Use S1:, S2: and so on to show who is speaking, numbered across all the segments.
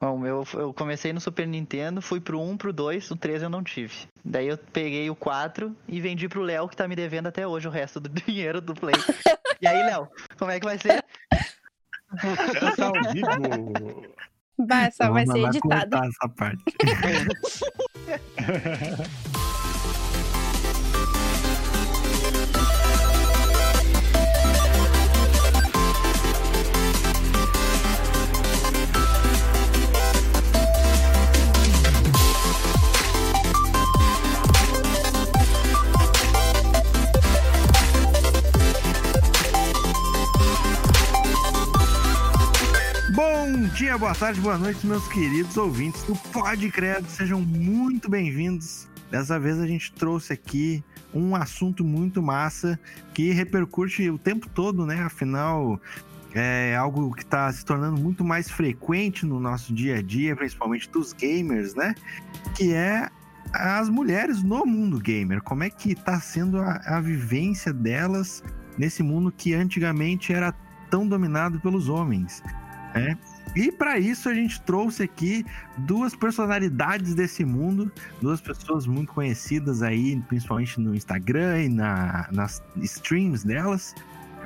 S1: Bom, eu, eu comecei no Super Nintendo, fui pro 1, pro 2, o 3 eu não tive. Daí eu peguei o 4 e vendi pro Léo, que tá me devendo até hoje o resto do dinheiro do Play. e aí, Léo, como é que vai ser?
S2: Essa ao vivo.
S3: Bah, só vai ser editado.
S4: essa parte. dia, boa tarde, boa noite, meus queridos ouvintes do Pode Credo. Sejam muito bem-vindos. Dessa vez a gente trouxe aqui um assunto muito massa que repercute o tempo todo, né? Afinal, é algo que está se tornando muito mais frequente no nosso dia a dia, principalmente dos gamers, né? Que é as mulheres no mundo gamer. Como é que está sendo a, a vivência delas nesse mundo que antigamente era tão dominado pelos homens? né? E para isso a gente trouxe aqui duas personalidades desse mundo, duas pessoas muito conhecidas aí, principalmente no Instagram e na, nas streams delas.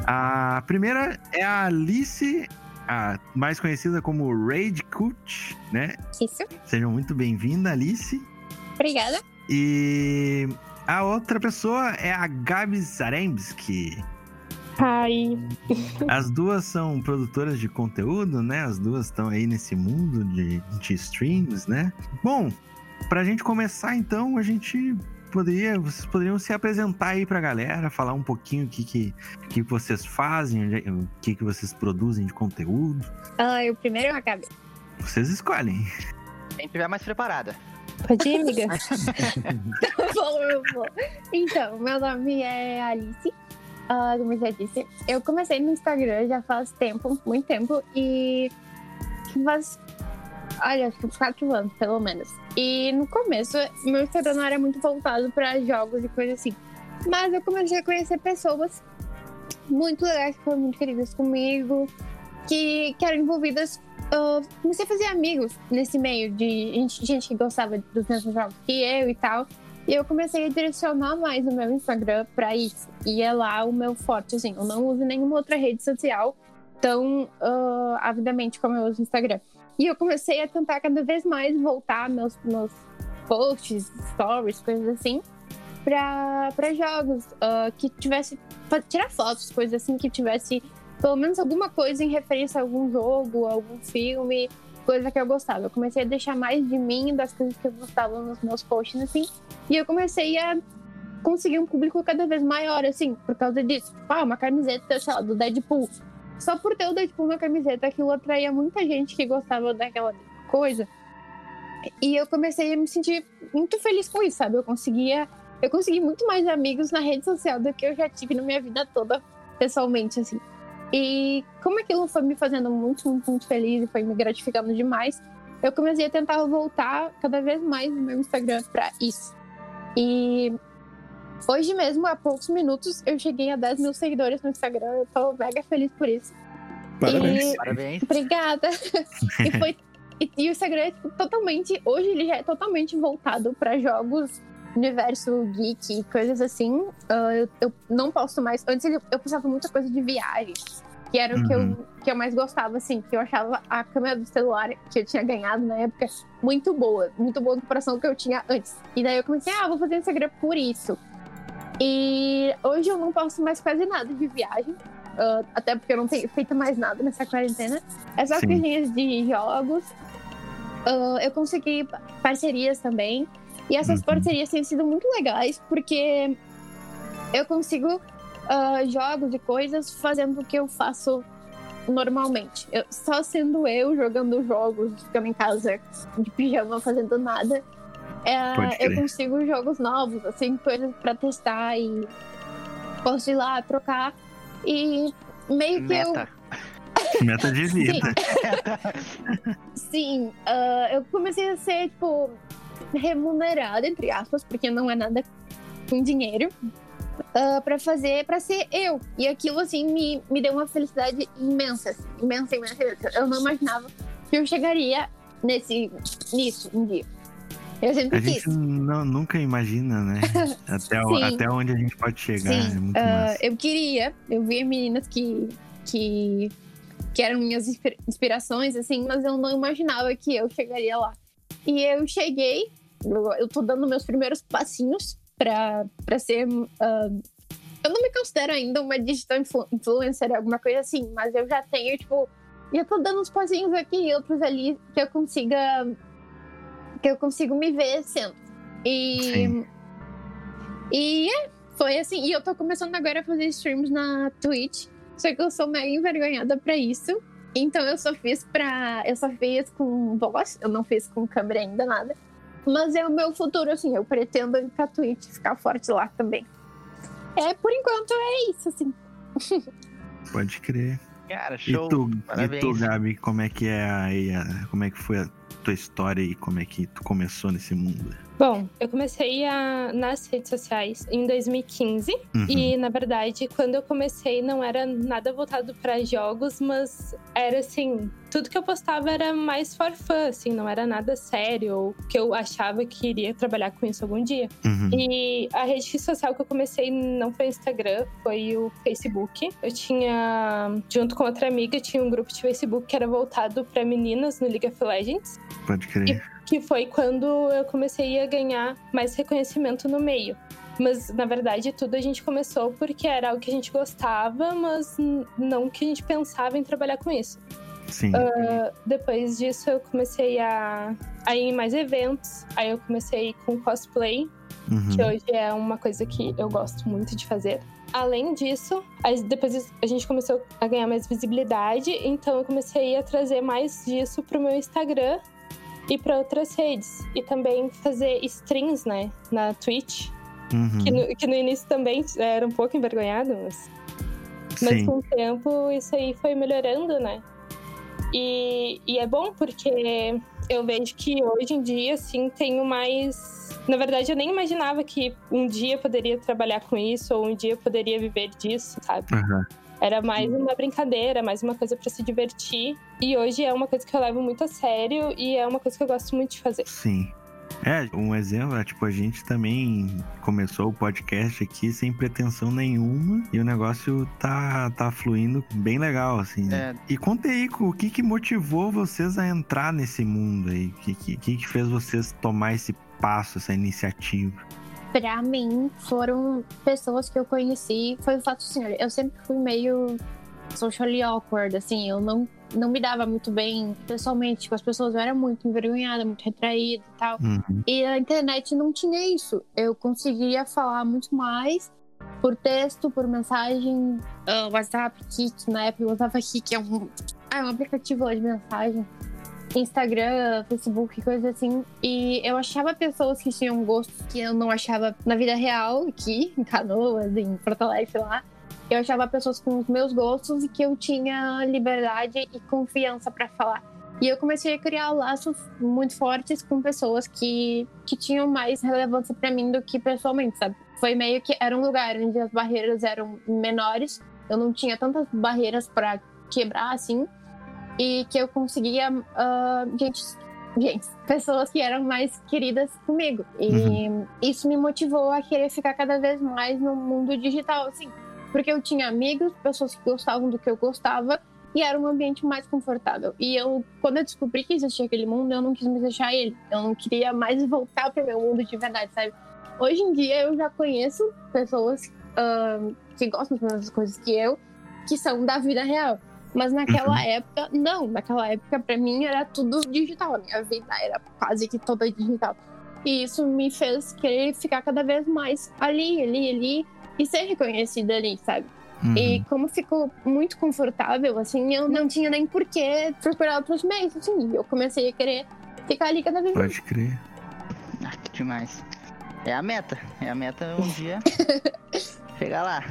S4: A primeira é a Alice, a mais conhecida como Raid Coach, né?
S3: Isso.
S4: Sejam muito bem-vinda, Alice.
S3: Obrigada.
S4: E a outra pessoa é a Gabi Zarembski.
S3: Ai.
S4: As duas são produtoras de conteúdo, né? As duas estão aí nesse mundo de, de streams, né? Bom, pra gente começar então, a gente poderia, vocês poderiam se apresentar aí pra galera, falar um pouquinho o que, que, que vocês fazem, é- o que, que vocês produzem de conteúdo.
S3: Ai, o primeiro eu acabei.
S4: Vocês escolhem.
S1: Quem tiver mais preparada.
S3: Pode ir, amiga? Tá bom, eu vou. Então, meu nome é Alice. Ah, como já disse, eu comecei no Instagram já faz tempo, muito tempo, e faz, olha, acho que uns quatro anos, pelo menos. E no começo, meu Instagram não era muito voltado para jogos e coisa assim. Mas eu comecei a conhecer pessoas muito legais, que foram muito queridas comigo, que, que eram envolvidas. ah, comecei a fazer amigos nesse meio de gente, gente que gostava dos mesmos jogos que eu e tal. E eu comecei a direcionar mais o meu Instagram pra isso. E é lá o meu forte, assim. Eu não uso nenhuma outra rede social tão ah, avidamente como eu uso o Instagram. E eu comecei a tentar cada vez mais voltar meus, meus posts, stories, coisas assim, pra jogos ah, que tivesse. tirar fotos, coisas assim, que tivesse pelo menos alguma coisa em referência a algum jogo, algum filme, coisa que eu gostava. Eu comecei a deixar mais de mim, das coisas que eu gostava nos meus posts, assim. E eu comecei a conseguir um público cada vez maior, assim, por causa disso. Ah, uma camiseta, sei lá, do Deadpool. Só por ter o Deadpool na camiseta, aquilo atraía muita gente que gostava daquela coisa. E eu comecei a me sentir muito feliz com isso, sabe? Eu conseguia. Eu consegui muito mais amigos na rede social do que eu já tive na minha vida toda, pessoalmente, assim. E como aquilo foi me fazendo muito, muito, muito feliz e foi me gratificando demais, eu comecei a tentar voltar cada vez mais no meu Instagram pra isso. E hoje mesmo, há poucos minutos, eu cheguei a 10 mil seguidores no Instagram. Eu tô mega feliz por isso.
S4: Parabéns.
S3: E-
S1: Parabéns.
S3: Obrigada. e foi e, e o Instagram é totalmente hoje ele já é totalmente voltado para jogos universo geek e coisas assim. Ah, eu, eu não posto mais. Antes eu postava muita coisa de viagem, que era o que
S4: Uhum.
S3: eu, que eu mais gostava, assim, que eu achava a câmera do celular que eu tinha ganhado na época muito boa, muito boa em comparação que eu tinha antes. E daí eu comecei, ah, vou fazer Instagram por isso. E hoje eu não posto mais quase nada de viagem. ah, até porque eu não tenho feito mais nada nessa quarentena. É só
S4: Sim.
S3: coisinhas de jogos. Ah, eu consegui parcerias também. E essas
S4: Uhum.
S3: parcerias têm sido muito legais, porque eu consigo ah, jogos e coisas fazendo o que eu faço normalmente. Eu- só sendo eu jogando jogos, ficando em casa de pijama, fazendo nada. é, eu consigo jogos novos, assim, coisas pra testar e posso ir lá trocar. E meio que eu.
S1: Meta.
S4: Meta de vida.
S3: Sim, ah, eu comecei a ser, tipo, remunerada, entre aspas, porque não é nada com dinheiro, ah, pra fazer, pra ser eu. E aquilo, assim, me, me deu uma felicidade imensa, assim, imensa, imensa, imensa. Eu não imaginava que eu chegaria nesse, nisso um dia. Eu sempre
S4: A
S3: quis.
S4: gente não- nunca imagina, né? Até, o- até onde a gente pode chegar.
S3: Sim,
S4: é muito massa.
S3: eu queria, eu via meninas que, que, que eram minhas inspi- inspirações, assim, mas eu não imaginava que eu chegaria lá. E eu cheguei, eu, eu tô dando meus primeiros passinhos pra, pra ser. ah, eu não me considero ainda uma digital influ- influencer, alguma coisa assim, mas eu já tenho, tipo, já tô dando uns passinhos aqui e outros ali que eu consiga. que eu consigo me ver sendo. E.
S4: Sim.
S3: E é, foi assim. E eu tô começando agora a fazer streams na Twitch. Só que eu sou mega envergonhada pra isso. Então eu só fiz pra. Eu só fiz com voz, eu não fiz com câmera ainda nada. Mas é o meu futuro, assim. Eu pretendo ir pra Twitch ficar forte lá também. É, por enquanto é isso, assim.
S4: Pode crer.
S1: Cara,
S4: E
S1: show.
S4: tu, e tu, Gabi, como é que é aí a- como é que foi a tua história e como é que tu começou nesse mundo?
S5: Bom, eu comecei a, nas redes sociais em 2015
S4: Uhum.
S5: e, na verdade, quando eu comecei não era nada voltado para jogos, mas era assim, tudo que eu postava era mais for fun, assim, não era nada sério ou que eu achava que iria trabalhar com isso algum dia.
S4: Uhum.
S5: E a rede social que eu comecei não foi o Instagram, foi o Facebook. Eu tinha, junto com outra amiga, tinha um grupo de Facebook que era voltado para meninas no League of Legends
S4: Pode crer.
S5: Que foi quando eu comecei a ganhar mais reconhecimento no meio. Mas, na verdade, tudo a gente começou porque era algo que a gente gostava, mas não que a gente pensava em trabalhar com isso.
S4: Sim.
S5: Ah, depois disso, eu comecei a, a ir em mais eventos. Aí eu comecei com cosplay,
S4: Uhum.
S5: que hoje é uma coisa que eu gosto muito de fazer. Além disso, depois a gente começou a ganhar mais visibilidade, então eu comecei a trazer mais disso pro meu Instagram e para outras redes. E também fazer streams, né, na Twitch,
S4: Uhum.
S5: que, no, que no início também era um pouco envergonhado, mas, mas
S4: Sim.
S5: com o tempo isso aí foi melhorando, né? E, e é bom porque eu vejo que hoje em dia, assim, tenho mais. Na verdade, eu nem imaginava que um dia poderia trabalhar com isso, ou um dia eu poderia viver disso, sabe?
S4: Aham.
S5: Era mais uma brincadeira, mais uma coisa pra se divertir. E hoje é uma coisa que eu levo muito a sério e é uma coisa que eu gosto muito de fazer.
S4: Sim. É, um exemplo é tipo, a gente também começou o podcast aqui sem pretensão nenhuma e o negócio tá, tá fluindo bem legal, assim. né?
S1: É,
S4: E conta aí, o que que motivou vocês a entrar nesse mundo aí? O que, que que fez vocês tomar esse passo, essa iniciativa?
S3: Pra mim, foram pessoas que eu conheci. Foi o fato assim, eu sempre fui meio socially awkward, assim, eu não, não me dava muito bem pessoalmente com as pessoas, eu era muito envergonhada, muito retraída e tal.
S4: Uhum.
S3: E a internet não tinha isso. Eu conseguia falar muito mais por texto, por mensagem, ah, WhatsApp, Kik, na época eu usava Kik, é um, ah, é um aplicativo de mensagem. Instagram, Facebook, coisa assim. E eu achava pessoas que tinham gostos que eu não achava na vida real, aqui, em Canoas, em Porto Alegre, lá. Eu achava pessoas com os meus gostos e que eu tinha liberdade e confiança pra falar. E eu comecei a criar laços muito fortes com pessoas que, que tinham mais relevância pra mim do que pessoalmente, sabe? Foi meio que era um lugar onde as barreiras eram menores, eu não tinha tantas barreiras pra quebrar assim, e que eu conseguia ah, gente, gente, pessoas que eram mais queridas comigo. E isso me motivou a querer ficar cada vez mais no mundo digital, assim. Porque eu tinha amigos, pessoas que gostavam do que eu gostava, e era um ambiente mais confortável. E eu, quando eu descobri que existia aquele mundo, eu não quis me deixar ele. Eu não queria mais voltar para o meu mundo de verdade, sabe? Hoje em dia eu já conheço pessoas ah, que gostam das mesmas coisas que eu, que são da vida real. Mas naquela
S4: Uhum.
S3: época, não. Naquela época, pra mim, era tudo digital. A minha vida era quase que toda digital. E isso me fez querer ficar cada vez mais ali, ali, ali. E ser reconhecida ali, sabe?
S4: Uhum.
S3: E como ficou muito confortável, assim, eu não tinha nem por que procurar outros meios, assim. Eu comecei a querer ficar ali cada vez mais.
S4: Pode crer.
S1: ah, que demais. É a meta. É a meta um dia chegar lá.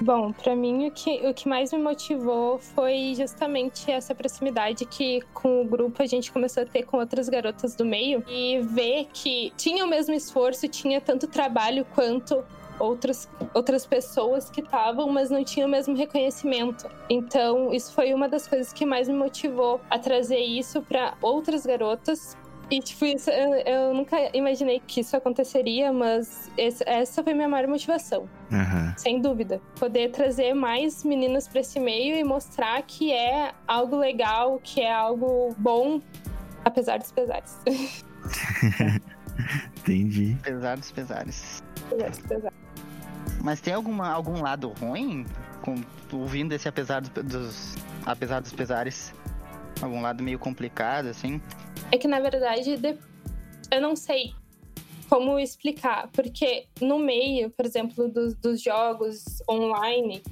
S5: Bom, pra mim o que, o que mais me motivou foi justamente essa proximidade que com o grupo a gente começou a ter com outras garotas do meio e ver que tinha o mesmo esforço, tinha tanto trabalho quanto outras, outras pessoas que estavam, mas não tinham o mesmo reconhecimento. Então, isso foi uma das coisas que mais me motivou a trazer isso para outras garotas. E, tipo, isso, eu, eu, nunca imaginei que isso aconteceria, mas esse, essa foi minha maior motivação.
S4: Aham.
S5: Sem dúvida. Poder trazer mais meninas para esse meio e mostrar que é algo legal, que é algo bom, apesar dos pesares.
S4: Entendi.
S1: Apesar dos pesares.
S5: apesar dos pesares.
S1: Mas tem alguma, algum lado ruim com, ouvindo esse apesar dos, dos- apesar dos pesares? Algum lado meio complicado, assim?
S5: É que, na verdade, de- eu não sei como explicar, porque no meio, por exemplo, dos, dos jogos online,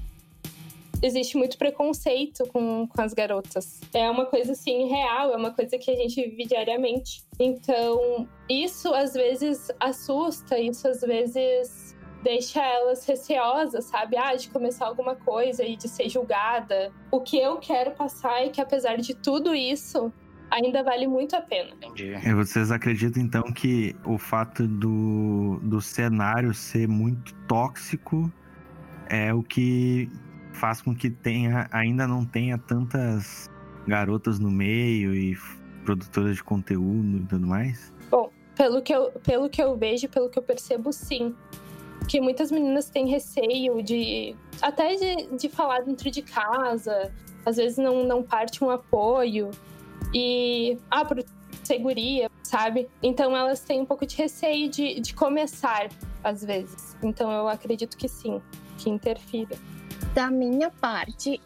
S5: existe muito preconceito com, com as garotas. É uma coisa, assim, real, é uma coisa que a gente vive diariamente. Então, isso às vezes assusta, isso às vezes deixa elas receosas, sabe? Ah, de começar alguma coisa e de ser julgada. O que eu quero passar é que, apesar de tudo isso, ainda vale muito a pena.
S1: Entendi.
S4: E vocês acreditam então que o fato do, do cenário ser muito tóxico é o que faz com que tenha, ainda não tenha tantas garotas no meio e produtoras de conteúdo e tudo mais?
S5: Pelo que, eu, pelo que eu vejo, pelo que eu percebo, sim. Que muitas meninas têm receio de. até de, de falar dentro de casa, às vezes não, não parte um apoio. E. Ah, por seguria, sabe? Então elas têm um pouco de receio de, de começar, às vezes. Então eu acredito que sim, que interfira.
S3: Da minha parte,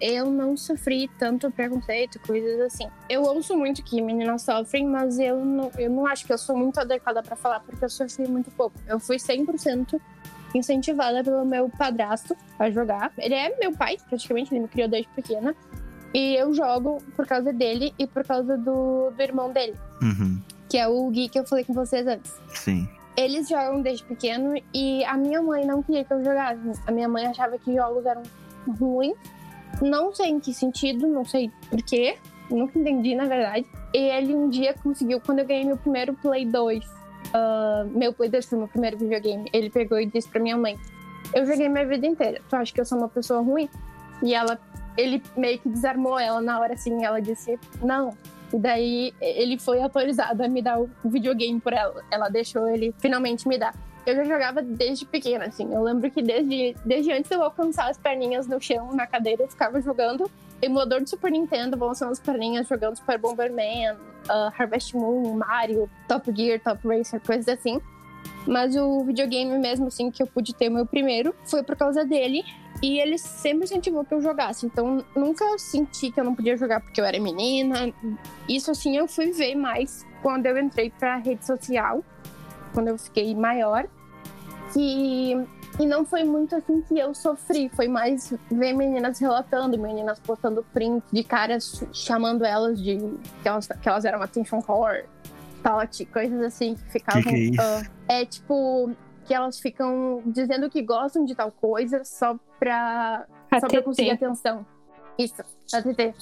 S3: eu não sofri tanto preconceito, coisas assim. Eu ouço muito que meninas sofrem, mas eu não, eu não acho que eu sou muito adequada pra falar, porque eu sofri muito pouco. Eu fui 100% incentivada pelo meu padrasto a jogar. Ele é meu pai, praticamente, ele me criou desde pequena. E eu jogo por causa dele e por causa do, do irmão dele,
S4: Uhum,
S3: que é o Gui que eu falei com vocês antes.
S4: sim.
S3: Eles jogam desde pequeno e a minha mãe não queria que eu jogasse. A minha mãe achava que jogos eram ruins. Não sei em que sentido, não sei porquê. Nunca entendi, na verdade. E ele um dia conseguiu, quando eu ganhei meu primeiro Play 2, ah, meu Play 2 foi meu primeiro videogame, ele pegou e disse pra minha mãe: Eu joguei minha vida inteira. Tu acha que eu sou uma pessoa ruim? E ela, ele meio que desarmou ela na hora assim. Ela disse: Não, e daí ele foi autorizado a me dar o videogame por ela. Ela deixou ele finalmente me dar. Eu já jogava desde pequena, assim. Eu lembro que desde, desde antes eu alcançar as perninhas no chão, na cadeira, eu ficava jogando. Emulador de Super Nintendo, balançando as perninhas, jogando Super Bomberman, ah, Harvest Moon, Mario, Top Gear, Top Racer, coisas assim. Mas o videogame mesmo, assim, que eu pude ter o meu primeiro, foi por causa dele. E ele sempre incentivou que eu jogasse. Então, nunca senti que eu não podia jogar porque eu era menina. Isso, assim, eu fui ver mais quando eu entrei pra rede social. Quando eu fiquei maior. Que... E não foi muito assim que eu sofri. Foi mais ver meninas relatando, meninas postando print de caras chamando elas de... Que elas, que elas eram attention whore, tot, coisas assim. Que ficavam...
S4: que é isso?
S3: ah, é tipo que elas ficam dizendo que gostam de tal coisa só pra, só pra conseguir atenção. Isso, ATT.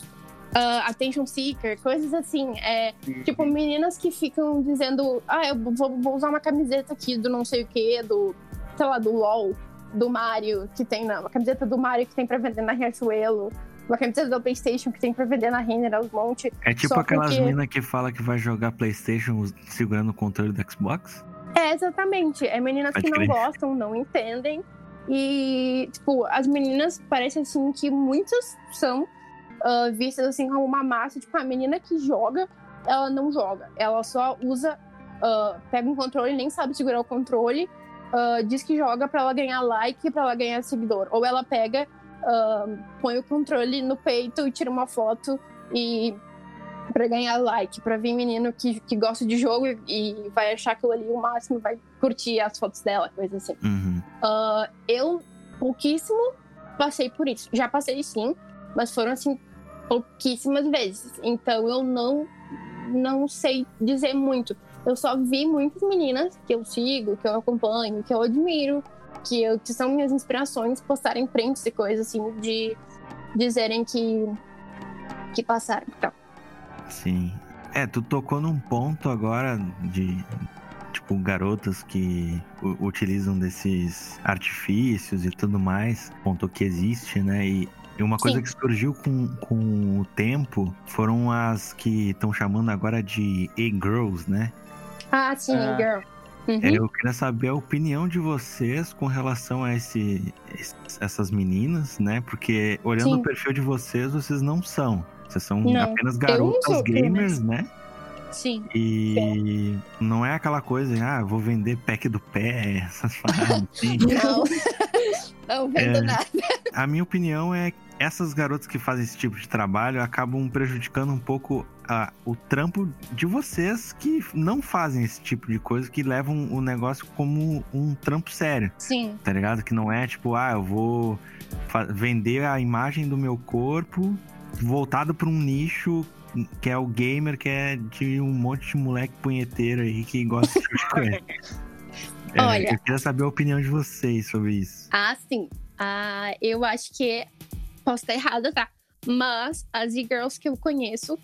S3: Ah, attention seeker, coisas assim. É, tipo, meninas que ficam dizendo, ah, eu vou, vou usar uma camiseta aqui do não sei o que, do, sei lá, do LOL, do Mario, que tem na. Uma camiseta do Mario que tem pra vender na Riachuelo. Uma camiseta do Playstation que tem pra vender na Renner aos monte.
S4: É tipo aquelas
S3: porque-
S4: minas que fala que vai jogar Playstation segurando o controle do Xbox?
S3: É, exatamente. É meninas
S4: Pode
S3: que não
S4: crer.
S3: gostam, não entendem. E, tipo, as meninas parece assim que muitas são ah, vistas assim como uma massa. Tipo, a menina que joga, ela não joga. Ela só usa, ah, pega um controle, nem sabe segurar o controle, ah, diz que joga pra ela ganhar like, pra ela ganhar seguidor. Ou ela pega, ah, põe o controle no peito e tira uma foto e pra ganhar like, pra vir menino que, que gosta de jogo e, vai achar aquilo ali o máximo, vai curtir as fotos dela, coisa assim.
S4: Uhum.
S3: Ah, eu pouquíssimo passei por isso. Já passei sim, mas foram assim pouquíssimas vezes. Então eu não não sei dizer muito. Eu só vi muitas meninas que eu sigo, que eu acompanho, que eu admiro, que, eu, que são minhas inspirações, postarem prints e coisas assim de dizerem que que passaram. Então,
S4: Sim. É, tu tocou num ponto agora de. Tipo, garotas que utilizam desses artifícios e tudo mais, ponto que existe, né? E, e uma coisa
S3: Sim.
S4: que surgiu com, com o tempo foram as que estão chamando agora de e-girls, né?
S3: Ah, sim,
S1: Ah.
S3: girl. Uhum.
S4: É, eu queria saber a opinião de vocês com relação a esse, es- essas meninas, né? Porque olhando
S3: Sim.
S4: o perfil de vocês, vocês não são. Vocês são
S3: Não.
S4: apenas garotas gamers, né?
S3: Sim.
S4: E não é aquela coisa, ah, vou vender pack do pé, essas paradas assim.
S3: Não. não vendo
S4: É.
S3: nada.
S4: A minha opinião é essas garotas que fazem esse tipo de trabalho acabam prejudicando um pouco a- o trampo de vocês que não fazem esse tipo de coisa, que levam o negócio como um trampo sério,
S3: Sim.
S4: tá ligado? Que não é tipo, ah, eu vou vender a imagem do meu corpo voltado para um nicho que é o gamer, que é de um monte de moleque punheteiro aí que gosta de coisa. É,
S3: Olha.
S4: Eu queria saber a opinião de vocês sobre isso.
S3: Ah, sim. Ah, eu acho que. Posso estar errada, tá? Mas as e-girls que eu conheço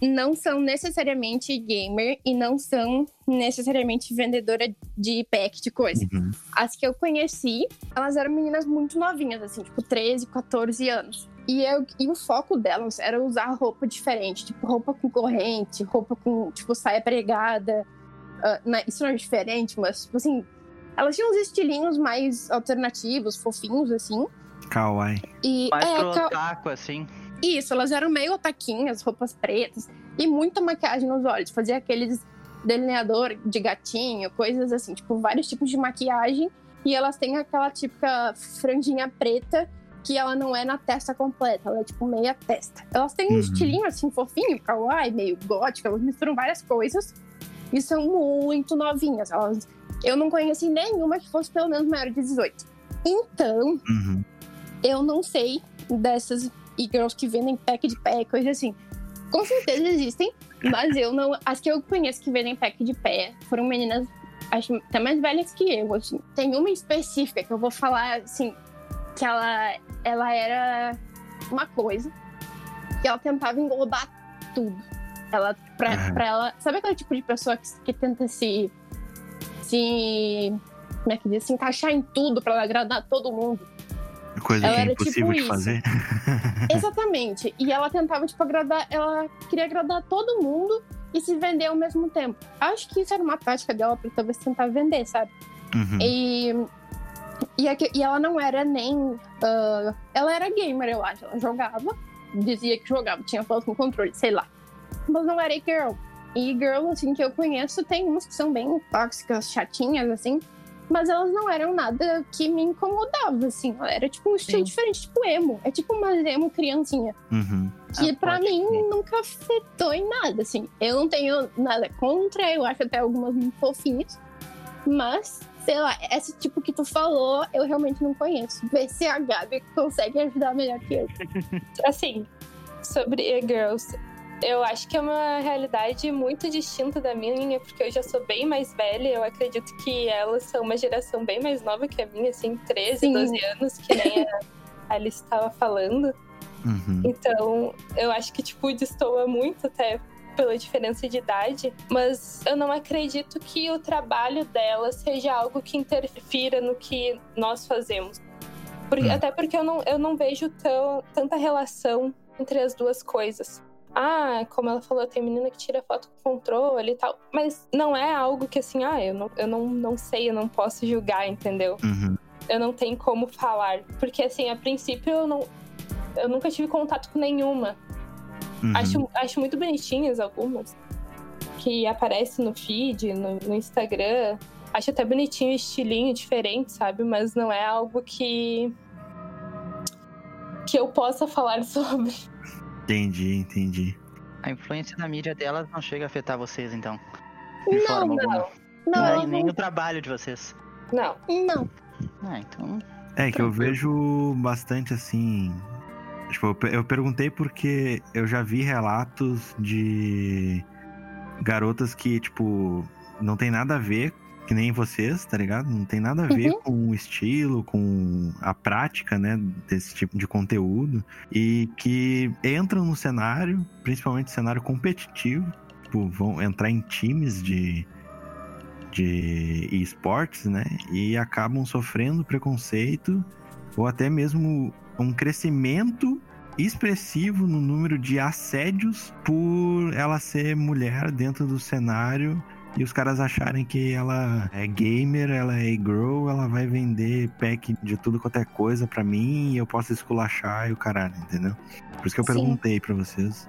S3: não são necessariamente gamer e não são necessariamente vendedora de pack de coisa.
S4: Uhum.
S3: As que eu conheci, elas eram meninas muito novinhas, assim, tipo 13, 14 anos. E, eu, e o foco delas era usar roupa diferente, tipo roupa com corrente, roupa com, tipo, saia pregada. Na- isso não é diferente, mas, tipo assim, elas tinham uns estilinhos mais alternativos, fofinhos, assim.
S4: Kawaii.
S3: E
S1: Mais
S3: é,
S1: pro otaku, assim.
S3: isso, elas eram meio otaquinhas, roupas pretas e muita maquiagem nos olhos. Fazia aqueles delineador de gatinho, coisas assim, tipo, vários tipos de maquiagem. E elas têm aquela típica franjinha preta que ela não é na testa completa, ela é tipo meia testa. Elas têm um
S4: Uhum.
S3: estilinho assim, fofinho, kawaii, meio gótico, elas misturam várias coisas e são muito novinhas. Elas... Eu não conheci nenhuma que fosse pelo menos maior de 18. Então,
S4: Uhum.
S3: Eu não sei dessas e-girls que vendem pack de pé, coisa assim. Com certeza existem, mas eu não. As que eu conheço que vendem pack de pé foram meninas, acho até mais velhas que eu, assim. Tem uma específica que eu vou falar, assim, que ela, ela era uma coisa que ela tentava englobar tudo. Ela, pra, pra ela. Sabe aquele tipo de pessoa que, que tenta se. se. Como é que diz? Se encaixar em tudo pra agradar todo mundo.
S4: Coisa
S3: Ela
S4: que é
S3: era
S4: impossível
S3: tipo
S4: de fazer.
S3: Exatamente. E ela tentava, tipo, agradar. Ela queria agradar todo mundo e se vender ao mesmo tempo. Acho que isso era uma tática dela pra talvez tentar vender, sabe?
S4: Uhum.
S3: E. E, aqui- e ela não era nem. ah, ela era gamer, eu acho. Ela jogava, dizia que jogava, tinha foto no controle, sei lá. Mas não era girl. E girl, assim, que eu conheço, tem umas que são bem tóxicas, chatinhas, assim. Mas elas não eram nada que me incomodava, assim. Era tipo um estilo
S1: Sim.
S3: diferente, tipo emo. É tipo uma emo criancinha.
S4: Uhum.
S3: Que
S1: Ah,
S3: pra mim
S1: crer.
S3: nunca afetou em nada, assim. Eu não tenho nada contra, eu acho até algumas muito fofinhas. Mas, sei lá, esse tipo que tu falou, eu realmente não conheço. Vê se a Gabi consegue ajudar melhor que eu.
S5: Assim, sobre e-girls, eu acho que é uma realidade muito distinta da minha, porque eu já sou bem mais velha. Eu acredito que elas são uma geração bem mais nova que a minha, assim, 13,
S3: Sim.
S5: 12 anos, que nem a Alice estava falando.
S4: Uhum.
S5: Então, eu acho que, tipo, destoa muito até pela diferença de idade, mas eu não acredito que o trabalho dela seja algo que interfira no que nós fazemos. Porque-
S4: Hum.
S5: Até porque eu não, eu não vejo tão, tanta relação entre as duas coisas. Ah, como ela falou, tem menina que tira foto com controle e tal, mas não é algo que assim, ah, eu não, eu não, não sei, eu não posso julgar, entendeu?
S4: Uhum.
S5: eu não tenho como falar. Porque, assim, a princípio eu não. Eu nunca tive contato com nenhuma.
S4: Uhum.
S5: Acho, acho muito bonitinhas algumas. Que aparecem no feed, no, no Instagram. Acho até bonitinho o estilinho diferente, sabe? Mas não é algo que. que eu possa falar sobre.
S4: Entendi, entendi.
S1: A influência da mídia delas não chega a afetar vocês, então. De
S3: Não,
S1: forma
S5: não.
S1: alguma.
S3: Não,
S1: nem,
S3: ela
S1: nem
S3: não.
S1: o trabalho de vocês.
S5: Não.
S3: Não.
S1: Ah, então.
S4: É que eu vejo bastante assim. Tipo, eu perguntei porque eu já vi relatos de garotas que, tipo, não tem nada a ver, que nem vocês, tá ligado? Não tem nada a ver
S3: Uhum.
S4: com o estilo, com a prática, né, desse tipo de conteúdo. E que entram no cenário, principalmente cenário competitivo, tipo, vão entrar em times de, de esportes, né? E acabam sofrendo preconceito ou até mesmo um crescimento expressivo no número de assédios por ela ser mulher dentro do cenário e os caras acharem que ela é gamer, ela é girl, ela vai vender pack de tudo quanto é coisa pra mim e eu posso esculachar e o caralho, entendeu? Por isso que eu
S3: Sim.
S4: perguntei pra vocês.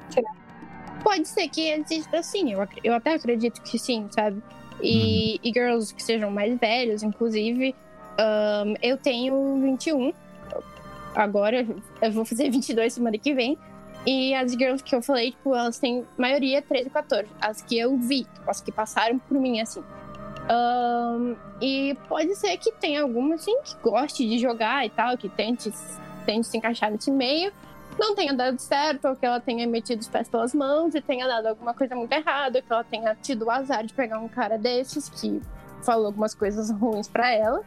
S3: Pode ser que exista sim, eu, eu até acredito que sim, sabe? E, e girls que sejam mais velhos, inclusive. Ahn, eu tenho 21. Agora, eu vou fazer 22 semana que vem. E as girls que eu falei, tipo, elas têm maioria 13 e 14. As que eu vi, tipo, as que passaram por mim, assim. Ahn, e pode ser que tenha alguma, assim, que goste de jogar e tal, que tente, tente se encaixar nesse meio não tenha dado certo, ou que ela tenha metido os pés pelas mãos e tenha dado alguma coisa muito errada, que ela tenha tido o azar de pegar um cara desses que falou algumas coisas ruins pra ela.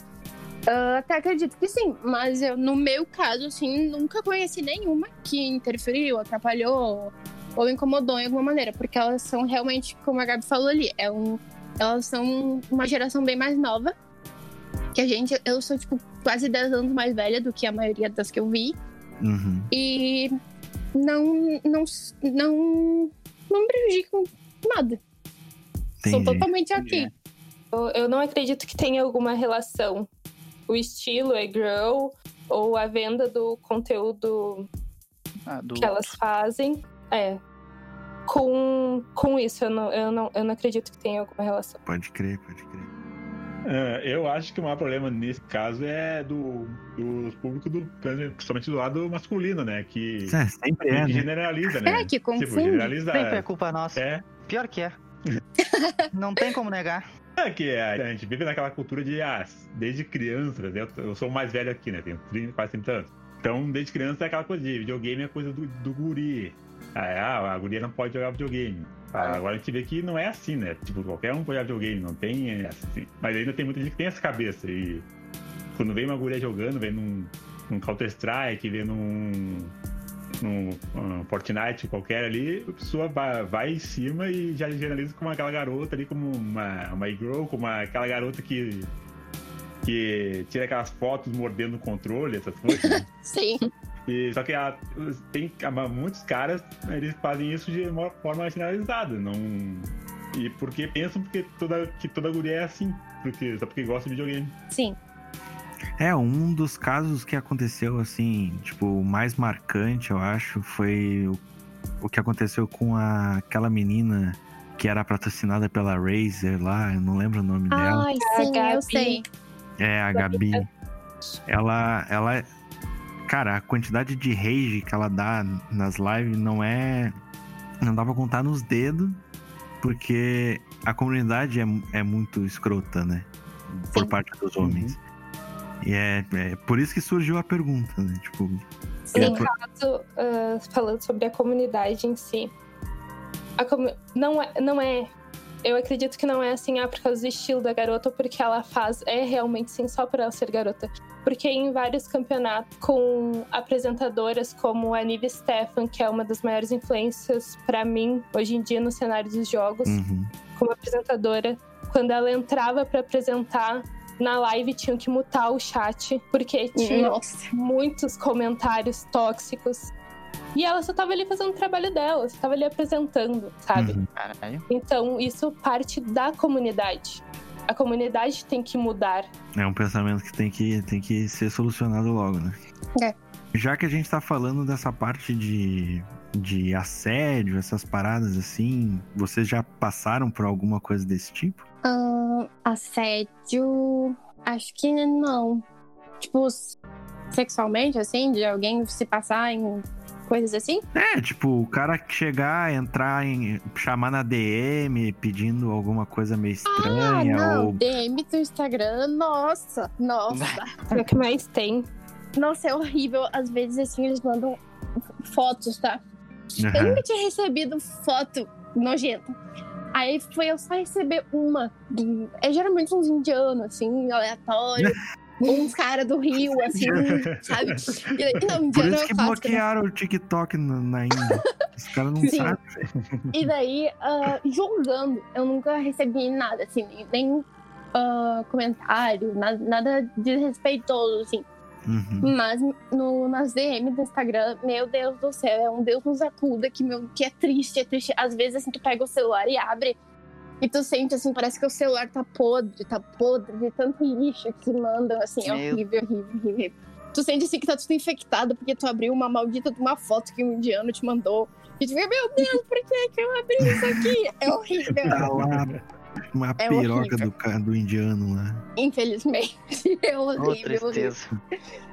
S3: Ah, até acredito que sim, mas eu, no meu caso, assim, nunca conheci nenhuma que interferiu, atrapalhou ou incomodou em alguma maneira, porque elas são realmente, como a Gabi falou ali, é um, elas são uma geração bem mais nova que a gente. Eu sou, tipo, quase 10 anos mais velha do que a maioria das que eu vi.
S4: Uhum.
S3: E não, não, não, não me prejudicam nada. Sou
S4: Entendi.
S3: totalmente ok.
S5: Eu, eu não acredito que tenha alguma relação. O estilo é girl, ou a venda do conteúdo
S1: Ah, do...
S5: que elas fazem. É. Com, com isso, eu não, eu, não, eu não acredito que tenha alguma relação.
S4: Pode crer, pode crer.
S2: É, eu acho que o maior problema nesse caso é do, do público, do, principalmente do lado masculino, né? Que,
S4: É, sempre é, né?
S2: generaliza, né?
S3: É, que
S2: Tipo,
S3: confunde.
S2: generaliza.
S1: Sempre é culpa nossa.
S2: É,
S1: Pior que é. Não tem como negar.
S2: é que a gente vive naquela cultura de, ah, desde criança, né? eu, sou o mais velho aqui, né? Tenho 30, quase 30 anos. Então, desde criança é aquela coisa de videogame é coisa do, do guri. Ah, é, ah, a guria não pode jogar videogame. Ah, agora a gente vê que não é assim, né? Tipo, qualquer um pode jogar videogame, não tem é assim. Mas ainda tem muita gente que tem essa cabeça. E quando vem uma guria jogando, vem num, num Counter-Strike, vem num, num um Fortnite qualquer ali, a pessoa vai, em cima e já generaliza como aquela garota ali, como uma, uma girl, como uma- aquela garota que, que tira aquelas fotos mordendo o controle, essas coisas. né?
S3: Sim.
S2: E, só que a- tem muitos caras, eles fazem isso de uma forma generalizada, não. E porque pensam porque toda, que toda guria é assim, porque, só porque gosta de videogame.
S3: Sim.
S4: É, um dos casos que aconteceu, assim, tipo, o mais marcante, eu acho, foi o, o que aconteceu com a, aquela menina que era patrocinada pela Razer lá, eu não lembro o nome dela.
S3: Ai, sim, eu sei.
S4: É, a Gabi. Ela, ela. Cara, a quantidade de rage que ela dá nas lives não é. Não dá pra contar nos dedos, porque a comunidade é, é muito escrota, né? Por
S3: Sim.
S4: parte dos homens. E é, é por isso que surgiu a pergunta, né? Tipo,
S5: No caso, ah, falando sobre a comunidade em si, a comu- não, é, não é. Eu acredito que não é assim, ah, por causa do estilo da garota, porque ela faz. É realmente sim, só por ela ser garota. Porque em vários campeonatos, com apresentadoras como a Nive Stefan, que é uma das maiores influências pra mim hoje em dia no cenário dos jogos,
S4: uhum.
S5: como apresentadora, quando ela entrava pra apresentar na live, tinham que mutar o chat, porque tinha
S3: Nossa.
S5: muitos comentários tóxicos. E ela só tava ali fazendo o trabalho dela, só tava ali apresentando, sabe?
S4: Uhum.
S1: Caralho.
S5: Então, isso parte da comunidade. A comunidade tem que mudar.
S4: É um pensamento que tem que, tem que ser solucionado logo, né?
S3: É.
S4: Já que a gente tá falando dessa parte de, de assédio, essas paradas assim, vocês já passaram por alguma coisa desse tipo?
S3: Ahn, assédio. Acho que não. Tipo, sexualmente, assim, de alguém se passar em coisas assim?
S4: É, tipo, o cara chegar, entrar em. chamar na DM pedindo alguma coisa meio
S3: Ah,
S4: estranha,
S3: não.
S4: ou.
S3: DM do Instagram, nossa, nossa.
S5: É o que mais tem.
S3: nossa, é horrível. Às vezes, assim, eles mandam fotos, tá? Eu
S4: Aham.
S3: nunca tinha recebido foto nojenta. Aí foi eu só receber uma. do- É geralmente uns indianos, assim, aleatório. uns caras do Rio, assim, sabe? E não,
S4: Por
S3: indiano
S4: isso
S3: é
S4: que
S3: fácil, né?
S4: bloquearam o TikTok na, Índia. Os caras não
S3: Sim.
S4: sabem.
S3: E daí, julgando, eu nunca recebi nada, assim, nem- ah, comentário, nada, nada desrespeitoso, assim.
S4: Uhum.
S3: Mas no, nas DM do Instagram, meu Deus do céu, é um Deus nos acuda que, meu, que é triste, é triste. Às vezes, assim, tu pega o celular e abre e tu sente, assim, parece que o celular tá podre, tá podre de tanto lixo que mandam, assim, é
S1: Meu-
S3: horrível, horrível, horrível. Tu sente, assim, que tá tudo infectado porque tu abriu uma maldita de uma foto que um indiano te mandou. E tu fica, meu Deus, por que que eu abri isso aqui? É horrível.
S4: Tá lá uma
S3: É
S4: piroca
S3: horrível.
S4: do, do indiano lá.
S3: Infelizmente, é horrível, horrível.
S1: tristeza.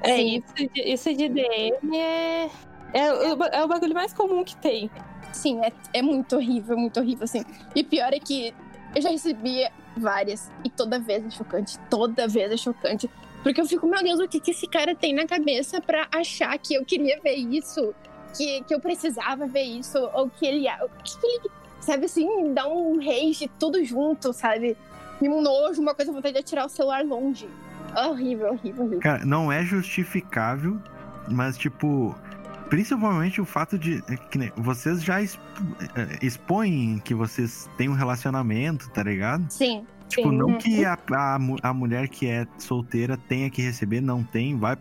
S5: É, isso de, isso de DM é. É, o ba- é o bagulho mais comum que tem.
S3: Sim, é, é muito horrível, muito horrível, assim. E pior é que eu já recebi várias, e toda vez é chocante, toda vez é chocante. Porque eu fico, meu Deus, o que, que esse cara tem na cabeça pra achar que eu queria ver isso? Que, que eu precisava ver isso? Ou que ele. O que, que ele. Sabe assim, dá um rage tudo junto, sabe? E um nojo, uma coisa, vontade de tirar o celular longe. Horrível, horrível, horrível.
S4: Cara, não é justificável, mas tipo, principalmente o fato de é que vocês já exp- é, expõem que vocês têm um relacionamento, tá ligado?
S3: Sim.
S4: Tipo,
S5: Sim.
S4: não que a, a, a mulher que é solteira tenha que receber, não tem. Vai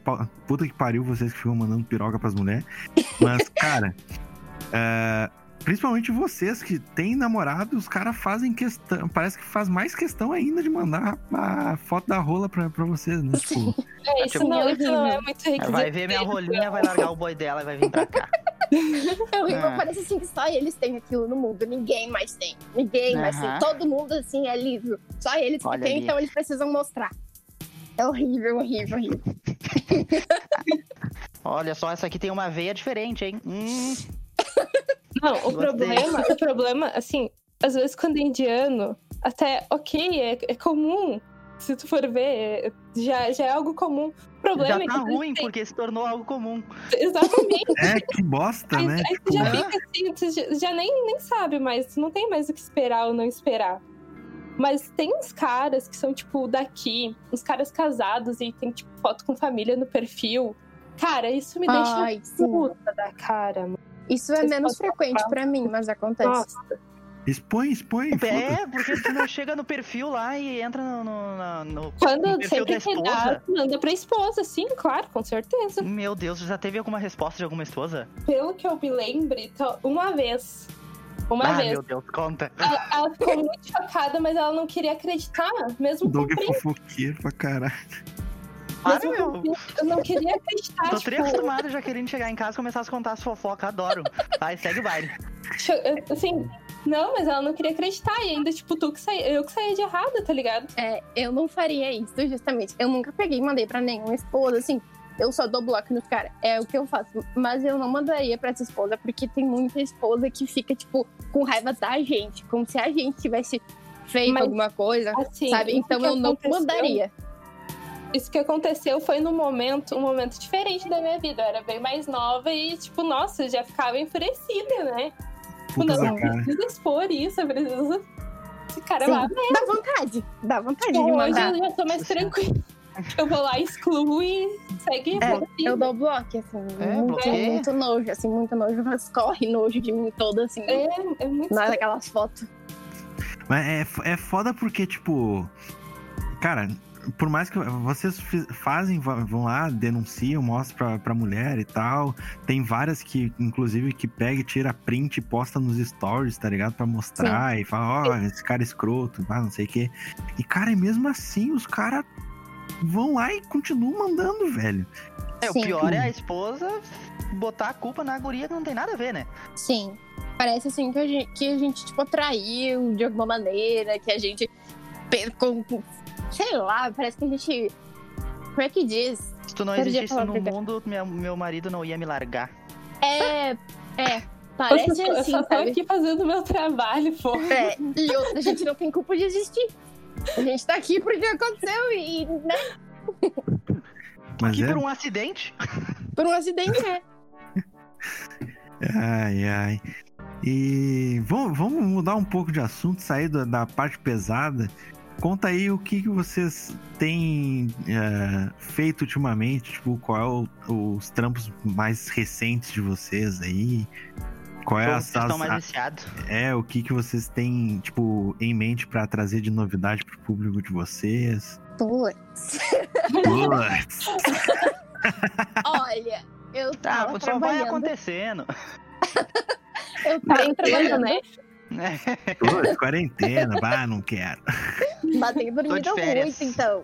S4: puta que pariu vocês que ficam mandando piroca pras mulheres. Mas, cara, é, principalmente vocês que têm namorado, os caras fazem questão. Parece que faz mais questão ainda de mandar a foto da rola pra, pra vocês, né? Tipo,
S5: É, isso,
S1: tipo,
S5: não,
S3: é
S5: isso não é muito requisito.
S1: Vai ver minha rolinha, vai largar o boi dela e vai vir pra cá.
S3: É horrível,
S1: Ah.
S3: parece assim que só eles têm aquilo no mundo, ninguém mais tem. Ninguém mais tem. Todo mundo assim é livre. Só eles que
S1: Olha
S3: têm,
S1: ali.
S3: então eles precisam mostrar. É horrível, horrível, horrível.
S1: Olha só, essa aqui tem uma veia diferente, hein? Hum,
S5: Não, o
S1: Gostei.
S5: problema, o problema, assim, às vezes quando é indiano, até ok, é, é comum. Se tu for ver, é- já, já é algo comum. O problema
S1: já
S5: é
S1: tá
S5: que
S1: ruim, porque se tornou algo comum.
S5: Exatamente.
S4: é, que bosta,
S5: Aí,
S4: né?
S5: aí tu já fica assim, tu já, já nem, nem sabe mais, tu não tem mais o que esperar ou não esperar. Mas tem uns caras que são, tipo, daqui, uns caras casados e tem, tipo, foto com família no perfil. Cara, isso me deixa
S3: Ai, sim.
S5: puta da cara, mano.
S3: Isso é menos frequente pra mim, mas acontece.
S5: Nossa.
S4: Expõe, expõe.
S1: É, porque tu não chega no perfil lá e entra no, no, no
S5: Quando
S1: perfil da
S5: sempre que dá,
S1: esposa.
S5: manda pra esposa, sim, claro, com certeza.
S1: Meu Deus, já teve alguma resposta de alguma esposa?
S5: Pelo que eu me lembre, uma vez. Uma
S1: ah,
S5: vez.
S1: meu Deus, conta.
S5: Ela, ela ficou muito chocada, mas ela não queria acreditar, mesmo
S4: O
S5: com
S4: Doug é
S5: print.
S4: fofoqueiro pra caralho.
S1: Meu.
S5: print, Eu não queria acreditar,
S1: Tô
S5: tipo,
S1: tri acostumado já querendo chegar em casa e começar a contar as fofocas, adoro. Vai, segue o baile.
S5: assim, não, mas ela não queria acreditar, e ainda, tipo, tu que saí, eu que saía de errada, tá ligado?
S3: É, eu não faria isso, justamente. Eu nunca peguei e mandei pra nenhuma esposa, assim. Eu só dou bloco nos caras. É o que eu faço. Mas eu não mandaria pra essa esposa, porque tem muita esposa que fica, tipo, com raiva da gente. Como se a gente tivesse feito
S5: Mas,
S3: alguma coisa,
S5: Assim,
S3: sabe? Então eu não
S5: aconteceu-
S3: mandaria.
S5: Isso que aconteceu foi num momento, um momento diferente da minha vida. Eu era bem mais nova e, tipo, nossa, eu já ficava enfurecida, né? Tipo,
S4: Puta
S5: não,
S4: cara.
S5: preciso expor isso, eu preciso. Esse cara
S3: Sim.
S5: lá,
S3: Dá vontade. Dá vontade de
S5: Hoje eu já tô mais tranquila. Eu vou lá, excluo e segue.
S3: É, eu dou bloco, assim.
S1: É,
S3: muito, muito nojo, assim, muito nojo. Mas corre nojo de mim todo, assim.
S5: É, é muito
S3: Nas aquelas fotos.
S4: Mas é, é foda porque, tipo. Cara, por mais que vocês fazem, vão lá, denunciam, mostram pra, pra mulher e tal. Tem várias que, inclusive, que pega e tira print e posta nos stories, tá ligado? Pra mostrar e fala, ó, esse cara é escroto, ah, não sei o quê. E, cara, mesmo assim, os caras vão lá e continuam mandando, velho.
S1: É, o
S3: Sim.
S1: pior é a esposa botar a culpa na guria que não tem nada a ver, né?
S3: Sim. Parece assim que a gente, que a gente tipo, traiu de alguma maneira, que a gente. Sei lá, parece que a gente. Como é que diz?
S1: Se tu não existisse no mundo, meu, meu marido não ia me largar.
S3: É. É.
S5: Eu
S3: Parece
S5: só, eu
S3: assim,
S5: só tô
S3: sabe?
S5: aqui fazendo o meu trabalho, pô.
S3: É, e outra, a gente não tem culpa de existir. A gente tá aqui porque aconteceu e, né,
S4: Mas
S1: Aqui
S4: é.
S1: por um acidente.
S3: por um acidente, é.
S4: Ai, ai. E vamos, vamos mudar um pouco de assunto, sair da, da parte pesada. Conta aí o que, que vocês têm é, feito ultimamente, tipo, qual é o- os trampos mais recentes de vocês aí. Qual é a,
S1: Vocês estão mais
S4: a-
S1: viciados.
S4: é o que que vocês têm, tipo, em mente pra trazer de novidade pro público de vocês?
S3: Putz.
S4: Putz.
S3: Olha, eu
S1: Tá,
S3: tava
S1: só vai acontecendo.
S3: Eu tava
S5: trabalhando, né?
S4: Putz, quarentena, bah, não quero.
S3: Batei
S1: Tô de
S3: dormido muito, então.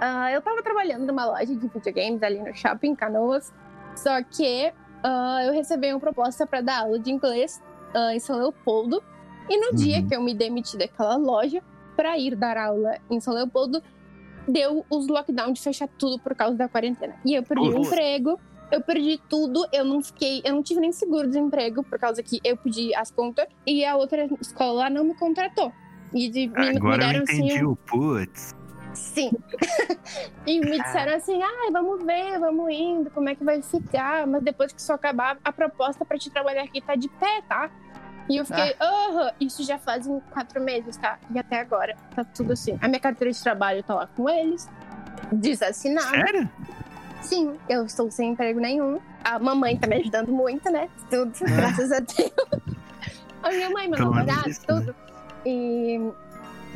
S3: Ah, eu tava trabalhando numa loja de videogames ali no shopping Canoas. Só que ah, eu recebi uma proposta pra dar aula de inglês ah, em São Leopoldo. E no dia
S4: Uhum.
S3: que eu me demiti daquela loja pra ir dar aula em São Leopoldo, deu os lockdown de fechar tudo por causa da quarentena. E eu perdi o
S1: Putz.
S3: emprego. Eu perdi tudo, eu não fiquei, eu não tive nem seguro-desemprego por causa que eu pedi as contas e a outra escola lá não me contratou. E de, me, me
S4: Agora eu
S3: deram assim
S4: entendi
S3: um-
S4: o putz.
S3: Sim. e me disseram assim: ai, vamos ver, vamos indo, como é que vai ficar. Mas depois que isso acabar, a proposta pra te trabalhar aqui tá de pé, tá? E eu fiquei, aham, isso já fazem quatro meses, tá? E até agora tá tudo assim. A minha carteira de trabalho tá lá com eles, desassinada.
S4: Sério?
S3: Sim, eu estou sem emprego nenhum. A mamãe tá me ajudando muito, né? Tudo, graças a Deus. A minha mãe, meu namorado,
S4: isso, né?
S3: tudo. E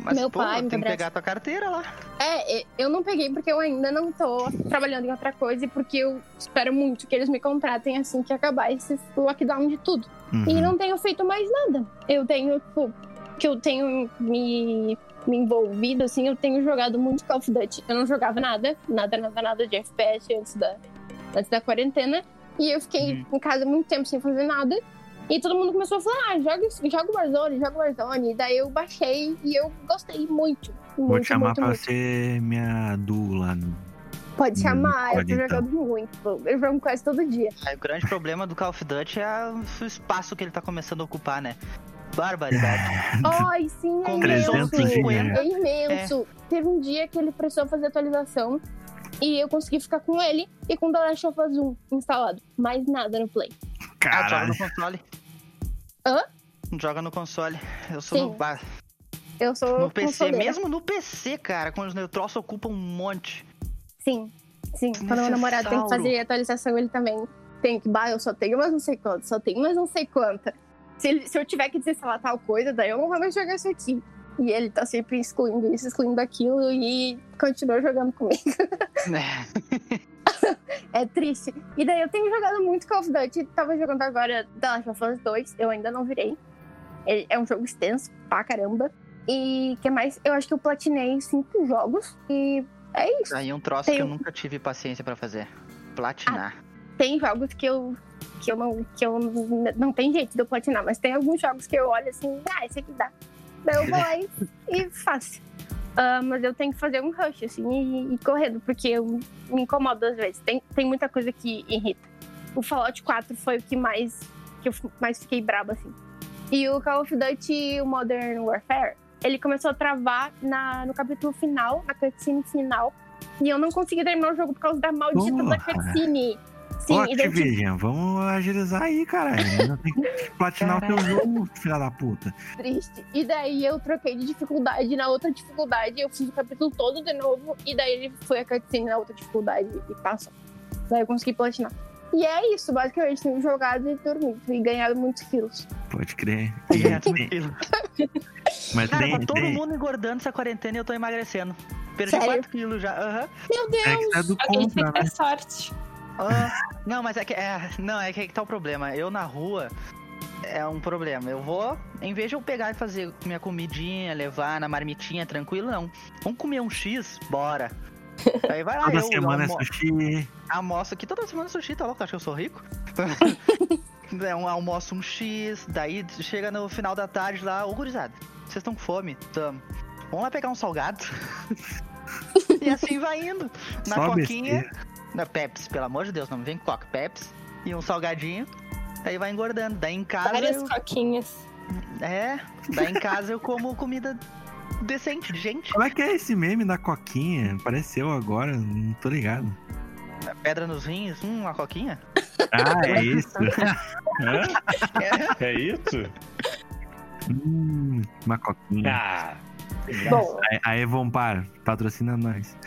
S1: Mas,
S3: Meu
S1: pô,
S3: pai me
S1: tem que pegar tua carteira lá.
S3: É, eu não peguei porque eu ainda não tô trabalhando em outra coisa e porque eu espero muito que eles me contratem assim que acabar esse lockdown de tudo.
S4: Uhum.
S3: E não tenho feito mais nada. Eu tenho, tipo, que eu tenho me, me envolvido, assim, eu tenho jogado muito Call of Duty. Eu não jogava nada, nada, nada, nada de FPS antes da, antes da quarentena. E eu fiquei em casa muito tempo sem fazer nada. E todo mundo começou a falar, ah, joga, joga o Warzone, joga o Warzone. E daí eu baixei e eu gostei muito.
S4: Vou
S3: muito,
S4: te chamar
S3: muito,
S4: pra
S3: muito.
S4: ser minha duo lá no.
S3: Pode
S4: Hum,
S3: chamar,
S4: pode
S3: eu tô
S4: então.
S3: jogando muito. Eu jogo quase todo dia.
S1: Aí, o grande problema do Call of Duty é o espaço que ele tá começando a ocupar, né? Barbaridade.
S3: Ai, sim, é imenso.
S4: 300 gigas.
S3: É imenso. Teve um dia que ele precisou fazer atualização e eu consegui ficar com ele e com The Last of Us 1 instalado. Mais nada no Play.
S1: Ah, joga no console.
S3: Hã?
S1: Joga no console. Eu sou
S3: Sim.
S1: no, bah,
S3: Eu sou
S1: no PC.
S3: consoleira.
S1: Mesmo no PC, cara, quando o troço ocupa um monte.
S3: Sim, sim. Quando meu namorado tem que fazer atualização, ele também tem que. Bah, eu só tenho mais não sei quanto, só tenho mais não sei quanta. Se, ele- se eu tiver que desinstalar tal coisa, daí eu não vou mais jogar isso aqui. E ele tá sempre excluindo isso, excluindo aquilo e continua jogando comigo.
S1: Né?
S3: É triste. E daí eu tenho jogado muito Call of Duty. Tava jogando agora The Last of Us 2. Eu ainda não virei. Ele é um jogo extenso pra caramba. E que mais? Eu acho que eu platinei cinco jogos. E é isso.
S1: Aí um troço
S3: Tem
S1: que eu nunca tive paciência pra fazer. Platinar.
S3: Tem jogos que eu, que eu não. que eu não tem jeito de eu platinar. Mas tem alguns jogos que eu olho assim, ah, esse aqui dá. Daí eu vou lá e, e faço. Ah, mas eu tenho que fazer um rush, assim, e, e correndo, porque eu me incomodo às vezes. Tem, tem muita coisa que irrita. O Fallout 4 foi o que mais. que eu mais fiquei braba, assim. E o Call of Duty o Modern Warfare, ele começou a travar na, no capítulo final, na cutscene final. E eu não consegui terminar o jogo por causa da maldita da
S4: Porra.
S3: cutscene. Sim,
S4: Ô,
S3: daí,
S4: Activision, vamos agilizar aí, caralho. Ainda tem que platinar o teu jogo, filha da puta.
S3: triste. E daí eu troquei de dificuldade na outra dificuldade, eu fiz o capítulo todo de novo, e daí ele foi a cutscene na outra dificuldade e passou. Daí eu consegui platinar. E é isso, basicamente, tenho jogado e dormido e ganhado muitos quilos.
S4: Pode crer.
S1: E é.
S4: Mas
S1: Cara,
S4: tem,
S1: tá todo
S4: tem-
S1: mundo engordando essa quarentena e eu tô emagrecendo. Perdi
S3: Sério?
S1: 4 quilos já. Aham.
S3: Meu Deus!
S4: é que tá do
S5: Alguém tem
S4: contra,
S5: que
S4: né?
S5: ter sorte.
S1: Ah, não, mas é que. É, não, é que aí que tá o problema. Eu na rua é um problema. Eu vou, em vez de eu pegar e fazer minha comidinha, levar na marmitinha tranquilo, não. Vamos comer um X? Bora. Aí vai lá,
S4: Toda
S1: eu,
S4: semana é
S1: almo
S4: sushi.
S1: almoço aqui, toda semana sushi, tá louco? Tu acha que eu sou rico? é um almoço um X, daí chega no final da tarde lá, ô gurizada, vocês estão com fome? Tamo. Vamos lá pegar um salgado. e assim vai indo. Na
S4: Só
S1: coquinha.
S4: besteira.
S1: Na Pepsi, pelo amor de Deus, não vem coca, Pepsi. E um salgadinho. Aí vai engordando. Daí em casa.
S5: Várias
S1: Eu,
S5: coquinhas.
S1: é, daí em casa eu como comida decente, de gente.
S4: Como é que é esse meme da coquinha? Apareceu agora, não tô ligado.
S1: Pedra nos rins, hum, uma coquinha.
S4: Ah, é isso.
S2: É, é isso?
S4: hum, uma coquinha.
S2: Ah,
S3: Bom,
S4: A, a Evon Par, patrocina nós.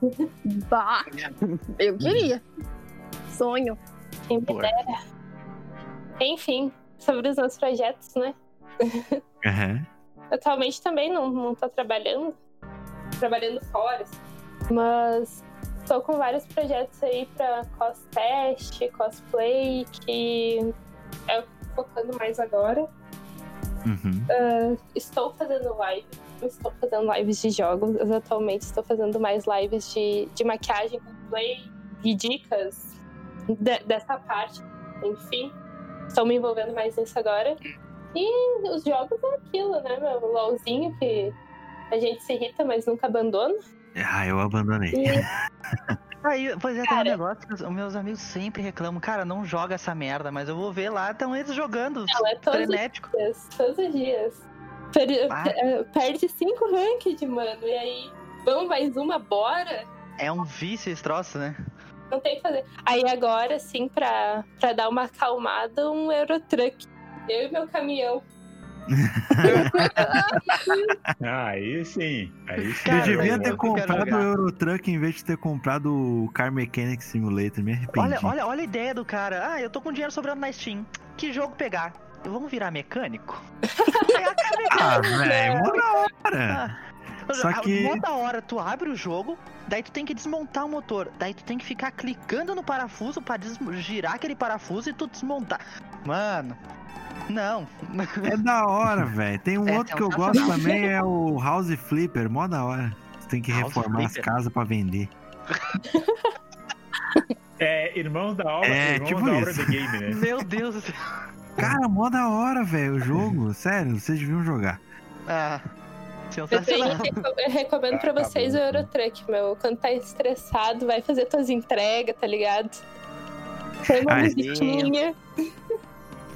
S3: bah, eu queria. Sonho.
S5: Quem me dera. Enfim, sobre os meus projetos, né?
S4: Aham.
S5: Atualmente também não, não tô trabalhando, trabalhando fora, mas tô com vários projetos aí pra cos-test, cosplay, que é o que eu tô focando mais agora.
S4: Uhum.
S5: Ah, estou fazendo live, estou fazendo lives de jogos, eu atualmente estou fazendo mais lives de, de maquiagem, cosplay e dicas de- dessa parte, enfim. Estou me envolvendo mais nisso agora. E os jogos é aquilo, né, meu? O LOLzinho que a gente se irrita, mas nunca abandona.
S4: Ah, eu abandonei.
S5: E
S1: Aí, pois é, tem um negócio que os os meus amigos sempre reclamam. Cara, não joga essa merda, mas eu vou ver lá, estão eles jogando.
S5: não, é todos os
S1: frenético.
S5: dias, todos os dias. Per-
S1: Ah.
S5: per- perde cinco ranked, mano. E aí, vamos mais uma, bora?
S1: É um vício esse troço, né?
S5: Não tem o que fazer. Aí agora, assim, pra, pra dar uma acalmada, um Eurotruck. Eu e meu caminhão.
S2: Ah, aí sim. Aí sim.
S1: Cara,
S4: eu devia ter comprado o. Eurotruck em vez de ter comprado o Car Mechanic Simulator. Me arrependi.
S1: Olha, olha, olha a ideia do cara. Ah, eu tô com dinheiro sobrando na Steam. Que jogo pegar? Vamos virar mecânico? Cara
S4: Ah, velho, mó da hora.
S1: Ah,
S4: Só que-
S1: mó da hora, tu abre o jogo, daí tu tem que desmontar o motor. Daí tu tem que ficar clicando no parafuso pra des- girar aquele parafuso e tu desmontar. Mano, não.
S4: É da hora, velho. Tem um
S1: É,
S4: outro
S1: é
S4: que
S1: um
S4: eu gosto também, é o House Flipper. Mó da hora. Você tem que
S1: House
S4: reformar as
S1: Flipper.
S4: casas pra vender.
S2: É, Irmãos da Obra,
S4: É,
S2: Irmãos
S4: tipo
S2: da Obra
S4: isso.
S2: de Game, né?
S1: Meu Deus do céu.
S4: Cara, mó da hora, velho, o jogo. Sério, vocês deviam jogar.
S1: Ah,
S5: Eu, tenho, eu recomendo pra
S2: Ah, tá
S5: vocês
S2: bom,
S5: o
S2: sim.
S5: Eurotruck, meu. Quando tá estressado, vai fazer tuas entregas, tá ligado? Põe uma musiquinha.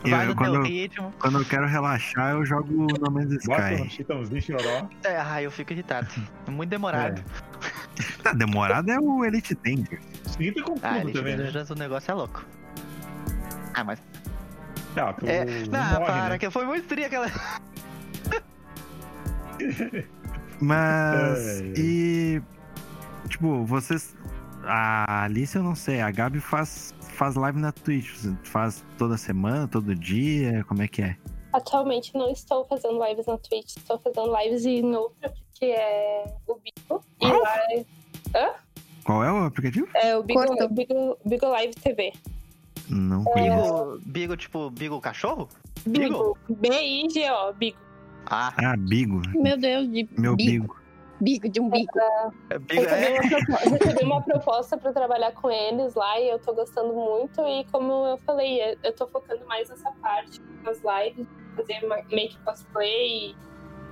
S1: Vai
S4: Eu-
S1: no
S4: quando,
S1: teu
S4: eu-
S1: ritmo.
S4: quando eu quero relaxar, eu jogo No Man's
S2: Bota
S4: Sky.
S2: choró.
S1: É, ah, eu fico irritado. Muito demorado.
S4: Tá demorado é o Elite Dangerous.
S2: E tem com
S1: Ah,
S2: também, né?
S1: o negócio é louco. Ah, mas.
S2: Tá, tu
S1: É,
S2: não morre,
S1: para,
S2: né?
S1: que foi muito tri aquela.
S4: Mas.
S2: É.
S4: E. Tipo, vocês. A Alice eu não sei, a Gabi faz, faz live na Twitch. Você faz toda semana, todo dia? Como é que é?
S5: Atualmente não estou fazendo lives na Twitch, estou fazendo lives em outra, que é o Bigo. E
S4: Qual?
S5: lá é,
S4: Qual é o aplicativo?
S5: é o Bigo,
S3: Cortou.
S5: Bigo, Bigo Live TV.
S4: Não conheço.
S1: Bigo, Bigo, tipo, Bigo cachorro?
S5: Bigo. B-I-G-O, Bigo.
S1: Ah,
S4: Ah, Bigo.
S3: Meu Deus, de
S4: Meu
S3: bico.
S4: Bigo.
S3: Bico de um bico.
S1: Bigo
S5: Recebi
S1: é.
S5: uma, propo- recebi uma proposta para trabalhar com eles lá e eu tô gostando muito. E como eu falei, eu- eu tô focando mais nessa parte das lives, fazer ma- make cosplay,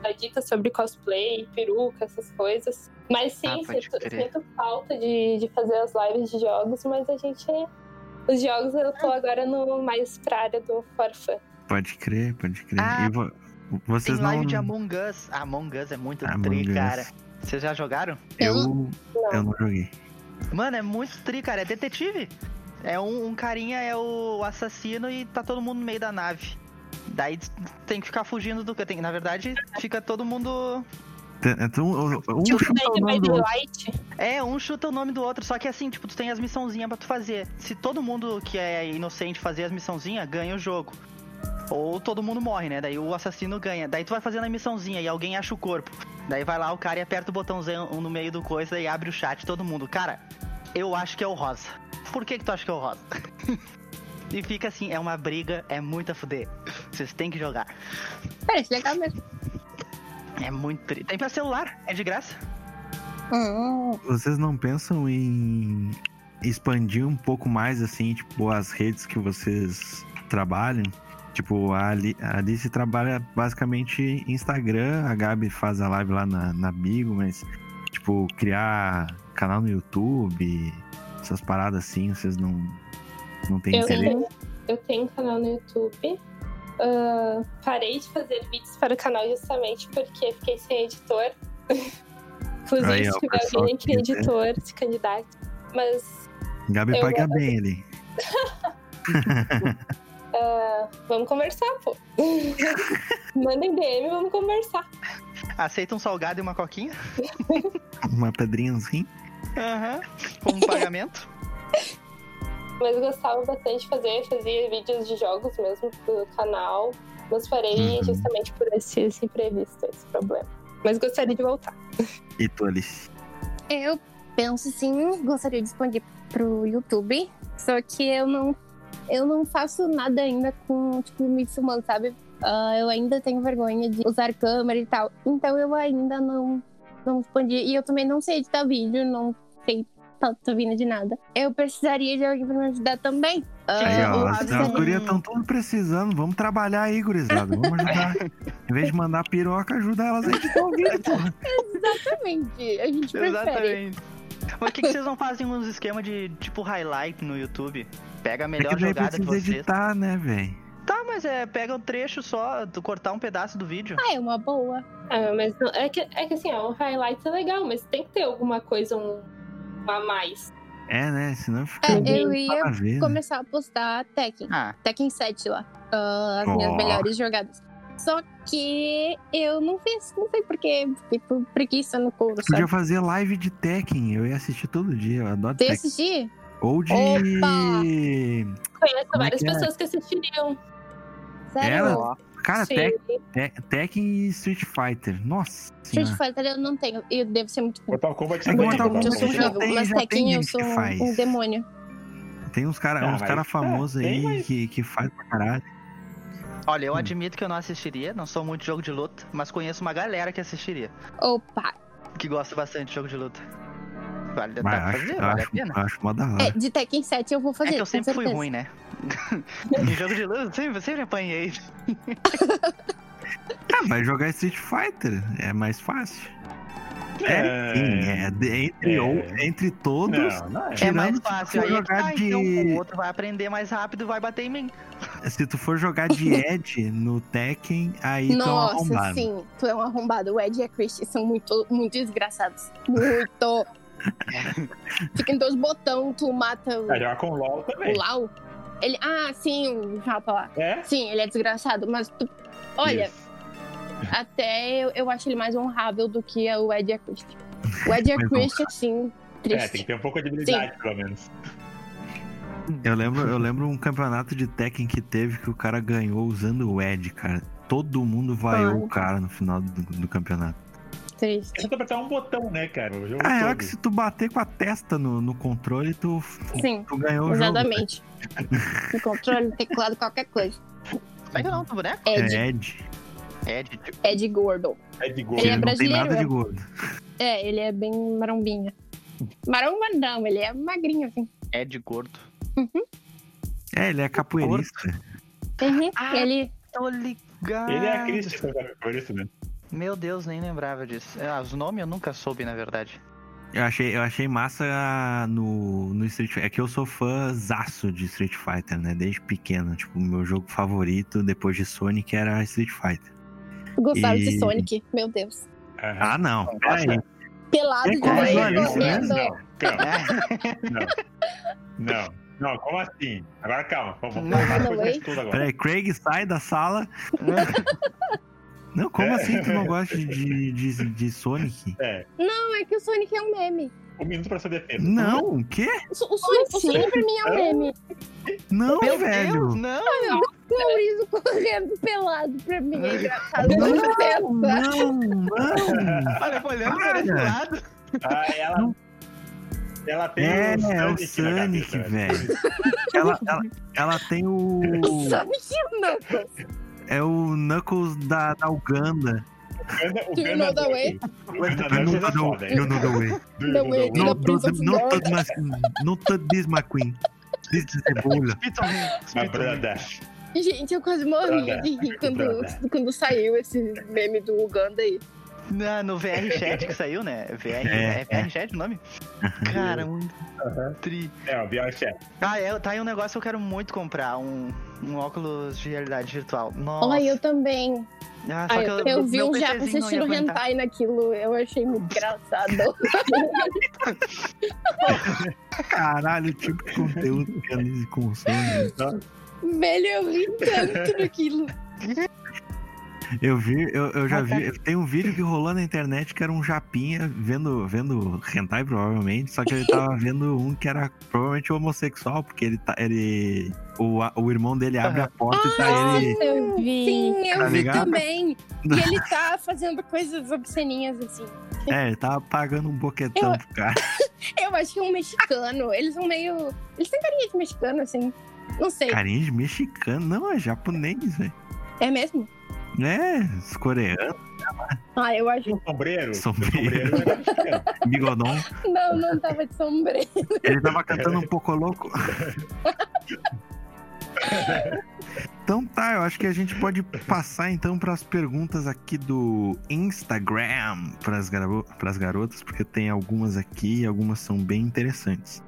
S5: dar dicas sobre cosplay, peruca, essas coisas. Mas sim,
S1: Ah,
S5: sinto, sinto falta de, de fazer as lives de jogos, mas a gente. Os jogos eu tô agora no mais pra área do For Fun.
S4: Pode crer, pode crer.
S1: Ah,
S4: e vo-
S1: Tem
S4: vocês
S1: live
S4: não.
S1: de Among Us. Ah, Among Us é muito
S4: Among
S1: tri,
S4: Us.
S1: cara. Vocês já jogaram?
S4: Eu,
S5: Não.
S4: eu não joguei.
S1: Mano, é muito tri, cara. É detetive. É um, um carinha é o assassino e tá todo mundo no meio da nave. Daí tem que ficar fugindo do que tem. Na verdade, fica todo mundo.
S4: Tem- Então, um
S5: Tipo,
S4: chuta o nome do outro.
S1: É, um chuta o nome do outro, só que assim, tipo, tu tem as missãozinhas pra tu fazer. Se todo mundo que é inocente fazer as missãozinhas, ganha o jogo. Ou todo mundo morre, né? Daí o assassino ganha. Daí tu vai fazendo a missãozinha e alguém acha o corpo. Daí vai lá o cara e aperta o botãozinho no meio do coisa e abre o chat todo mundo. Cara, eu acho que é o rosa. Por que que tu acha que é o rosa? e fica assim, é uma briga, é muito a fuder. Vocês têm que jogar.
S3: Parece legal mesmo.
S1: É muito tri. Tem pra celular, é de graça.
S3: Hum,
S4: Vocês não pensam em expandir um pouco mais, assim, tipo, as redes que vocês trabalham? Tipo, a, Ali, a Alice trabalha basicamente Instagram, a Gabi faz a live lá na, na Bigo, mas, tipo, criar canal no YouTube, essas paradas assim, vocês não, não têm
S5: Eu
S4: interesse?
S5: tenho, eu tenho um canal no YouTube. Ah, parei de fazer vídeos para o canal justamente porque fiquei sem editor. Inclusive,
S4: Aí, ó,
S5: se
S4: o
S5: tiver alguém que é
S4: quiser.
S5: editor, se candidate. Mas
S4: Gabi paga
S5: vou-
S4: bem ali.
S5: ah, vamos conversar, pô. Mandem DM, vamos conversar.
S1: Aceita um salgado e uma coquinha.
S4: Uma pedrinha assim.
S1: Aham. Com um pagamento.
S5: Mas eu gostava bastante de fazer, fazia vídeos de jogos mesmo pro canal. Mas parei
S4: Uhum.
S5: justamente por esse, esse imprevisto, esse problema. Mas gostaria de voltar.
S4: E tu, Alice?
S3: Eu penso sim, gostaria de expandir pro YouTube, só que eu não, eu não faço nada ainda com, tipo, me filmando, sabe? Ah, eu ainda tenho vergonha de usar câmera e tal, então eu ainda não, não expandi. E eu também não sei editar vídeo, não sei tanto vindo de nada. Eu precisaria de alguém pra me ajudar também. Ah,
S4: Aí, ó, as, as gurias estão tudo precisando. Vamos trabalhar aí, gurizada. Vamos ajudar. em vez de mandar piroca, ajuda elas a editar o vídeo, porra.
S3: Exatamente, a gente prefere.
S1: Exatamente. Mas por que, que vocês não fazem uns esquemas de tipo highlight no YouTube? Pega a
S4: É
S1: melhor
S4: que daí
S1: jogada de
S4: precisa
S1: vocês.
S4: editar, né, velho?
S1: Tá, mas é, pega um trecho só, tu cortar um pedaço do vídeo.
S3: Ah, é uma boa.
S5: Ah, mas não, é, que, é que assim, ó, o highlight é legal, mas tem que ter alguma coisa um, a mais.
S4: É, né? Senão fica.
S3: É,
S4: muito
S3: eu ia
S4: ver, né?
S3: começar a postar Tekken.
S1: Ah,
S3: Tekken 7 lá. ah, as minhas
S4: Ó.
S3: melhores jogadas. Só que eu não fiz, não sei porquê. Fiquei por preguiça no couro,
S4: Podia
S3: sabe?
S4: fazer live de Tekken. Eu ia assistir todo dia. Eu adoro
S3: Você
S4: Tekken.
S3: assistir?
S4: Ou de.
S5: Conheço
S4: Como é
S5: várias
S4: que é?
S5: pessoas que assistiriam.
S3: Sério?
S4: Ela? Cara, Tekken e Street Fighter. Nossa
S3: Street
S4: senhora.
S3: Fighter eu não tenho. Eu devo ser muito.
S2: Mortal Kombat
S4: É
S2: também,
S4: Mortal
S3: Eu
S4: Kombat
S3: sou
S4: já
S3: horrível,
S4: tem-
S3: mas
S4: já tem
S3: Tekken eu sou
S4: que
S3: um,
S4: faz.
S3: um demônio.
S4: Tem uns caras
S2: Ah,
S4: uns
S2: mas-
S4: cara
S2: é,
S4: famosos
S2: tem,
S4: aí
S2: mas-
S4: que, que faz pra caralho.
S1: olha, eu
S4: Hum.
S1: admito que eu não assistiria, não sou muito de jogo de luta, mas conheço uma galera que assistiria,
S3: Opa!
S1: que gosta bastante de jogo de luta. Vale,
S4: Mas acho,
S1: fazer,
S4: eu
S1: vale
S4: acho,
S1: a pena.
S4: acho mó da hora.
S3: É, de Tekken 7 eu vou fazer.
S1: É que eu sempre fui ruim, né? em jogo de luta, eu sempre, sempre apanhei.
S4: Ah, vai jogar Street Fighter. É mais fácil. É, sim, é, entre,
S2: É.
S4: ou- entre todos.
S2: Não, não é.
S1: É mais fácil, aí é
S4: jogar
S1: tá,
S4: de-
S1: então o outro vai aprender mais rápido e vai bater em mim.
S4: Se tu for jogar de Ed no Tekken, aí tu é um
S3: Nossa,
S4: arrombado.
S3: sim, tu é um arrombado. O Ed e a Christie são muito, muito desgraçados. Muito. Fica em dois botões, tu mata o,
S2: jogar com o LOL
S3: o
S2: também.
S3: Lau. Ele, ah, sim, o Japa lá.
S2: É?
S3: Sim, ele é desgraçado, mas tu, olha,
S2: Isso.
S3: até eu, eu acho ele mais honrável do que o Ed a Christie. O Ed e a
S4: Mais
S3: Christie, sim,
S2: É, tem
S3: triste.
S2: que ter um pouco de habilidade, pelo menos.
S4: Eu lembro, eu lembro um campeonato de Tekken que teve que o cara ganhou usando o Ed, cara. Todo mundo vaiou
S3: Ai.
S4: o cara no final do, do campeonato.
S3: Triste.
S2: É só apertar um botão, né, cara? O jogo
S4: Ah, é
S2: todo.
S4: que se tu bater com a testa no, no controle, tu,
S3: Sim,
S4: tu ganhou o jogo.
S3: exatamente. No controle, teclado, qualquer coisa.
S1: Como é que é o nome do boneco?
S3: Ed,
S4: É Ed.
S1: Ed.
S3: Ed Gordon.
S2: É de gol.
S3: Ele é
S4: não tem
S3: brasileiro,
S4: nada de
S3: é?
S4: gordo.
S3: É, ele é bem marombinha. Maromba não, ele é magrinho, assim.
S1: Ed gordo.
S4: É, ele é capoeirista.
S3: Uhum.
S1: Ah.
S3: Ele,
S1: Tô ligado.
S2: Ele é a Christian, sabe?
S1: Meu Deus, nem lembrava disso. Ah, os nomes eu nunca soube, na verdade.
S4: Eu achei, eu achei massa no, no Street Fighter. É que eu sou fãzaço de Street Fighter, né? Desde pequeno. Tipo, o meu jogo favorito depois de Sonic era Street Fighter.
S3: gostava
S4: E-
S3: de Sonic, meu Deus.
S4: Ah, não. Peraí.
S3: Pelado
S4: É
S3: de
S4: né?
S2: Não. Não. Não. Não, como assim? Agora calma. Vamos falar tudo agora.
S4: Peraí, Craig sai da sala. Não, como
S2: É.
S4: assim tu não gosta de, de, de Sonic?
S2: É,
S3: Não, é que o Sonic é um meme.
S2: um minuto pra sua defesa.
S4: Não, o quê?
S3: O, o Sonic, o
S5: assim?
S3: Sonic pra mim é um meme.
S4: Não,
S1: Meu
S4: velho.
S1: Deus, não!
S3: O Maurício correndo pelado pra mim é engraçado.
S4: Não,
S3: Não, não.
S4: não, não.
S1: Olha, olhando
S4: Para.
S1: esse lado.
S2: Ah, ela. Ela tem
S4: É, é o Sonic,
S2: cabeça,
S4: velho. Ela, ela, ela tem o.
S3: Sonic não.
S4: É o Knuckles da, da Uganda.
S3: Do you know the way?
S4: You know,
S2: é
S4: the- way.
S2: Do you
S3: The
S2: know
S3: way.
S2: the
S3: Não,
S4: No,
S3: the Prince
S4: touch-
S3: of
S4: no,
S3: Dark.
S4: touch my, no touch this, my queen. This is the bola.
S2: My brother.
S3: Gente, eu quase morri de rir quando,
S2: Brother.
S3: quando saiu esse meme do Uganda aí.
S1: Na, no VR Chat que saiu, né? VR,
S4: É,
S1: é, VR Chat o nome? Cara, muito tri.
S2: É, o Biel Chef.
S1: Ah, é, tá aí um negócio que eu quero muito comprar, um, um óculos de realidade virtual. Nossa.
S3: Olha, eu também.
S1: Ah, só
S5: Ah,
S1: que
S5: eu-
S3: Eu vi um japa assistindo hentai naquilo, eu achei muito engraçado.
S4: Caralho, tipo de conteúdo que a Lizzie consome.
S3: Velho, eu ri tanto naquilo.
S4: Eu vi, eu, eu já
S3: Ah, tá.
S4: vi. Tem um vídeo que rolou na internet que era um japinha vendo, vendo hentai, provavelmente. Só que ele tava vendo um que era provavelmente homossexual, porque ele tá. Ele. O, a- o irmão dele abre a porta e tá ele.
S3: Eu vi. Sim, eu
S4: Tá
S3: vi
S4: ligado?
S3: também. E ele tá fazendo coisas obsceninhas assim.
S4: É, ele tava pagando um boquetão
S3: Eu-
S4: pro cara.
S3: Eu acho que é um mexicano. Eles são meio. Eles têm carinha de mexicano, assim. Não sei.
S4: Carinha de mexicano. Não, é japonês, velho.
S3: É mesmo?
S4: É, os coreanos,
S3: Ah, eu acho.
S2: Sombreiro.
S4: Sombreiro.
S2: sombreiro mexicano.
S4: bigodão.
S3: Não, não tava de sombreiro.
S4: Ele tava cantando um pouco louco. Então tá, eu acho que a gente pode passar então para as perguntas aqui do Instagram para as garotas, porque tem algumas aqui e algumas são bem interessantes.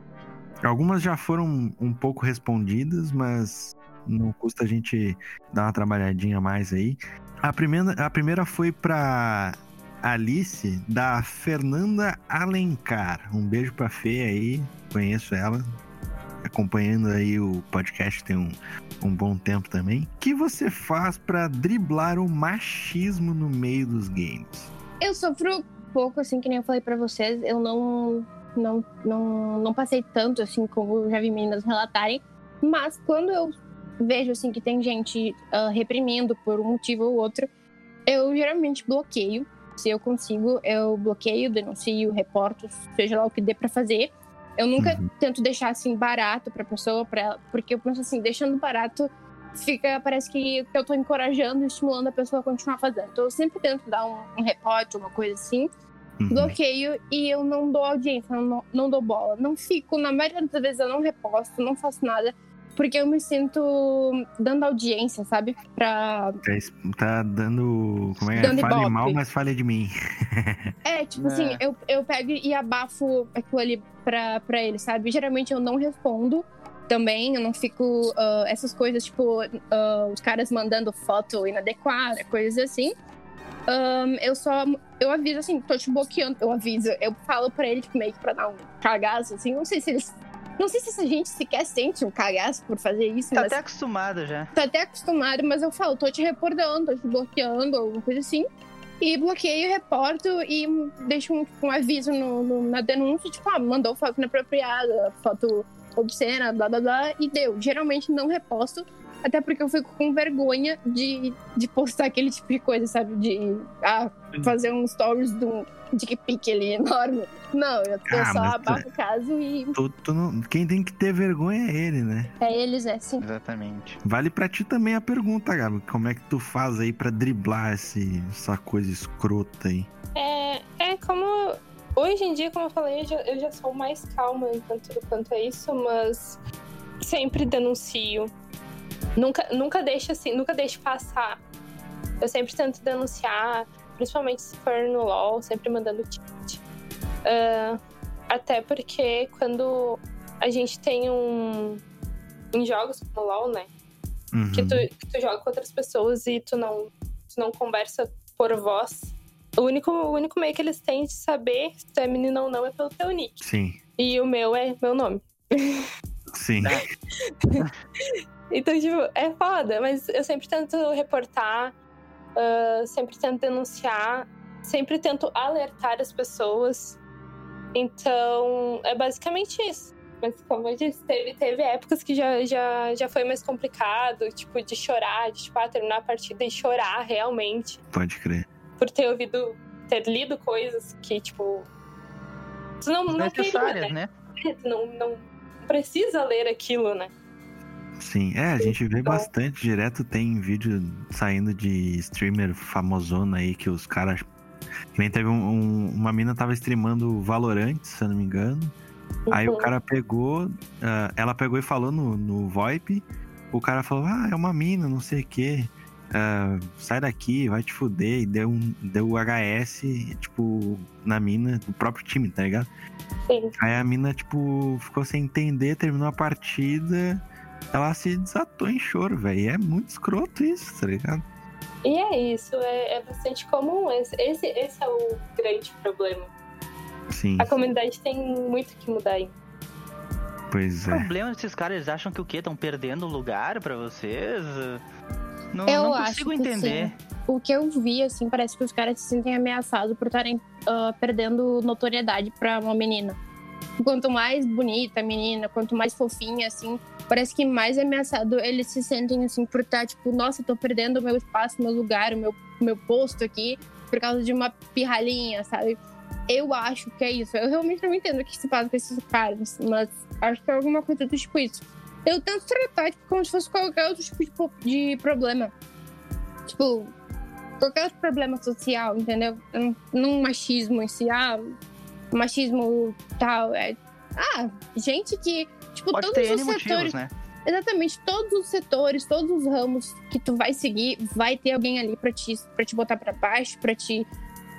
S4: Algumas já foram um pouco respondidas, mas não custa a gente dar uma trabalhadinha mais aí. A primeira, a primeira foi para Alice, da Fernanda Alencar. Um beijo pra Fê aí, conheço ela. Acompanhando aí o podcast tem um, um bom tempo também. O que você faz pra driblar o machismo no meio dos games?
S3: Eu sofro pouco, assim, que nem eu falei pra vocês. Eu não, não, não, não passei tanto, assim, como já vi meninas relatarem. Mas quando eu vejo, assim, que tem gente ah, reprimindo por um motivo ou outro, eu geralmente bloqueio. Se eu consigo, eu bloqueio, denuncio, reporto, seja lá o que dê pra fazer. Eu nunca
S4: Uhum.
S3: tento deixar, assim, barato pra pessoa, pra ela, porque eu penso assim, deixando barato, fica, parece que eu tô encorajando, estimulando a pessoa a continuar fazendo. Então eu sempre tento dar um, um reporte, uma coisa assim,
S4: Uhum.
S3: bloqueio e eu não dou audiência, não, não dou bola. Não fico, na maioria das vezes eu não reposto, não faço nada, porque eu me sinto dando audiência, sabe? Pra.
S4: Tá, tá dando. Como é?
S3: Dando
S4: Fale
S3: ibope.
S4: mal, mas fale de mim.
S3: É, tipo
S1: É.
S3: assim, eu, eu pego e abafo aquilo ali pra, pra ele, sabe? Geralmente eu não respondo também, eu não fico. ah, essas coisas, tipo, ah, os caras mandando foto inadequada, coisas assim. Ahn, eu só. Eu aviso assim, tô te bloqueando. Eu aviso, eu falo pra ele, tipo, meio que pra dar um cagaço, assim. Não sei se eles. Não sei se essa gente sequer sente um cagaço por fazer isso,
S1: Tá até acostumado já.
S3: tá até acostumado, mas eu falo, tô te reportando, tô te bloqueando, alguma coisa assim. E bloqueio, reporto e deixo um, um aviso no- no- na denúncia, tipo, ah, mandou foto inapropriada, foto obscena, blá blá blá, e deu. Geralmente não reposto, até porque eu fico com vergonha de, de postar aquele tipo de coisa, sabe? De ah, fazer um stories de um dick pic ali enorme. Não, eu,
S4: Ah,
S3: só
S4: tu-
S3: abafo o caso e
S4: Tu- tu não- Quem tem que ter vergonha é ele, né?
S3: é eles, é sim.
S1: Exatamente.
S4: Vale pra ti também a pergunta, Gabi. Como é que tu faz aí pra driblar esse, essa coisa escrota aí?
S5: É, é como. Hoje em dia, como eu falei, eu já, eu já sou mais calma enquanto, quanto a isso, mas sempre denuncio. Nunca, nunca deixo assim, nunca deixo passar. Eu sempre tento denunciar, principalmente se for no LOL, sempre mandando tweet. Ah, até porque quando a gente tem um. Em jogos como LOL, né?
S4: Uhum.
S5: que tu, que tu joga com outras pessoas e tu não, tu não conversa por voz. O único, o único meio que eles têm de saber se tu é menino ou não é pelo teu nick.
S4: Sim,
S5: E o meu é meu nome.
S4: sim.
S5: Então, tipo, é foda, mas eu sempre tento reportar, ah, sempre tento denunciar, sempre tento alertar as pessoas. Então, é basicamente isso. Mas como eu disse, teve, teve épocas que já, já, já foi mais complicado, tipo, de chorar, de tipo, ah, terminar a partida e chorar realmente.
S4: Pode crer.
S5: Por ter ouvido, ter lido coisas que, tipo. Tu não, não
S1: Necessárias,
S5: né?
S1: né?
S5: Tu não, não precisa ler aquilo, né?
S4: Sim, é, a gente vê
S5: Então-
S4: bastante direto, tem vídeo saindo de streamer famosona aí que os caras. Nem teve um, um- uma mina tava streamando Valorant, se eu não me engano. Aí o
S5: Uhum.
S4: cara pegou, ah, ela pegou e falou no, no VoIP. O cara falou: Ah, é uma mina, não sei o quê. Ah, sai daqui, vai te fuder. E deu, um, deu o HS, tipo, na mina do próprio time, tá ligado?
S5: Sim.
S4: Aí a mina, tipo, ficou sem entender, terminou a partida. Ela se desatou em choro, velho. E é muito escroto isso, tá ligado?
S5: E é isso, é, é bastante comum. Esse, esse, esse é o grande problema.
S4: Sim,
S5: A comunidade tem muito que mudar ainda.
S4: pois
S1: O
S4: é.
S1: problema desses caras, eles acham que o quê? Estão perdendo lugar pra vocês? Não,
S3: Eu
S1: não
S3: acho
S1: consigo
S3: que
S1: entender.
S3: o que eu vi, assim, parece que os caras se sentem ameaçados por estarem uh, perdendo notoriedade pra uma menina. Quanto mais bonita a menina, quanto mais fofinha, assim, parece que mais ameaçado eles se sentem, assim, por estar, tipo, nossa, tô perdendo o meu espaço, meu lugar, o meu, meu posto aqui, por causa de uma pirralhinha, sabe? Eu acho que é isso. Eu realmente não entendo o que se passa com esses caras, mas acho que é alguma coisa do tipo isso. Eu tento tratar, tipo, como se fosse qualquer outro tipo de problema. Tipo, qualquer outro problema social, entendeu? Num machismo em si, ah, machismo tal. É, ah, gente que. Tipo,
S1: Pode
S3: todos os setores.
S1: motivos, né?
S3: Exatamente, todos os setores, todos os ramos que tu vai seguir, vai ter alguém ali pra te, pra te botar pra baixo, pra te.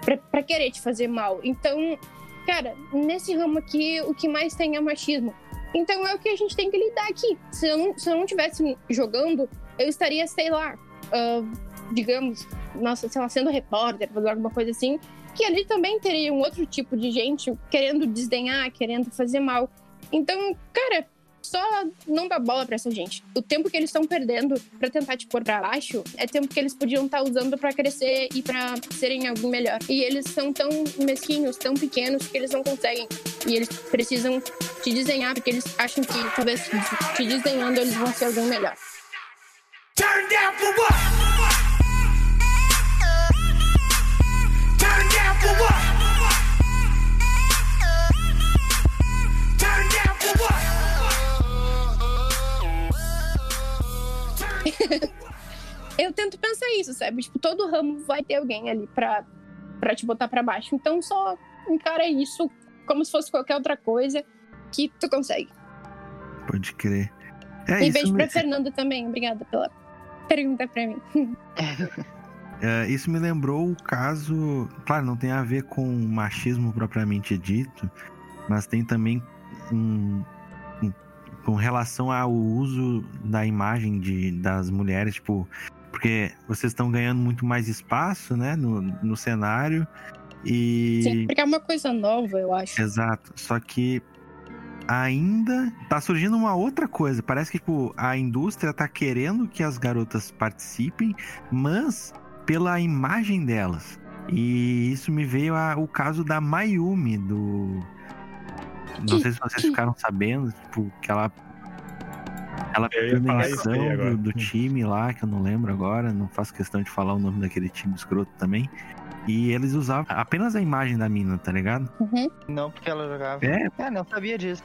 S3: Pra, pra querer te fazer mal. Então, cara, nesse ramo aqui, o que mais tem é machismo. Então é o que a gente tem que lidar aqui. Se eu não, se eu não tivesse jogando, eu estaria, sei lá, ah, digamos, nossa, sei lá, sendo repórter, fazer alguma coisa assim, que ali também teria um outro tipo de gente querendo desdenhar, querendo fazer mal. Então, cara, só não dá bola pra essa gente. O tempo que eles estão perdendo pra tentar te pôr pra baixo é tempo que eles podiam estar usando pra crescer e pra serem alguém melhor. E eles são tão mesquinhos, tão pequenos que eles não conseguem. E eles precisam te desenhar porque eles acham que talvez te desenhando eles vão ser alguém melhor.
S6: Turn down for what?
S3: Eu tento pensar isso, sabe? Tipo, todo ramo vai ter alguém ali pra, pra te botar pra baixo. Então só encara isso como se fosse qualquer outra coisa que tu consegue.
S4: Pode crer. É
S3: e
S4: isso,
S3: beijo
S4: me,
S3: pra Fernanda também. Obrigada pela pergunta pra mim.
S4: é, isso me lembrou o caso. Claro, não tem a ver com machismo propriamente dito, mas tem também um, um- com relação ao uso da imagem de, das mulheres, tipo, porque vocês estão ganhando muito mais espaço, né, no, no cenário e
S3: Sim, porque é uma coisa nova, eu acho.
S4: Exato. Só que ainda tá surgindo uma outra coisa. Parece que tipo, a indústria tá querendo que as garotas participem, mas pela imagem delas. E isso me veio a- o caso da Mayumi do não sei se vocês ficaram sabendo, tipo, que ela ela
S2: Eu ia
S4: pediu
S2: falar isso aí
S4: demissão
S2: agora.
S4: do, do time lá, que eu não lembro agora, não faço questão de falar o nome daquele time escroto também. E eles usavam apenas a imagem da mina, tá ligado?
S3: Uhum.
S1: Não porque ela jogava.
S4: É,
S1: É, não sabia disso.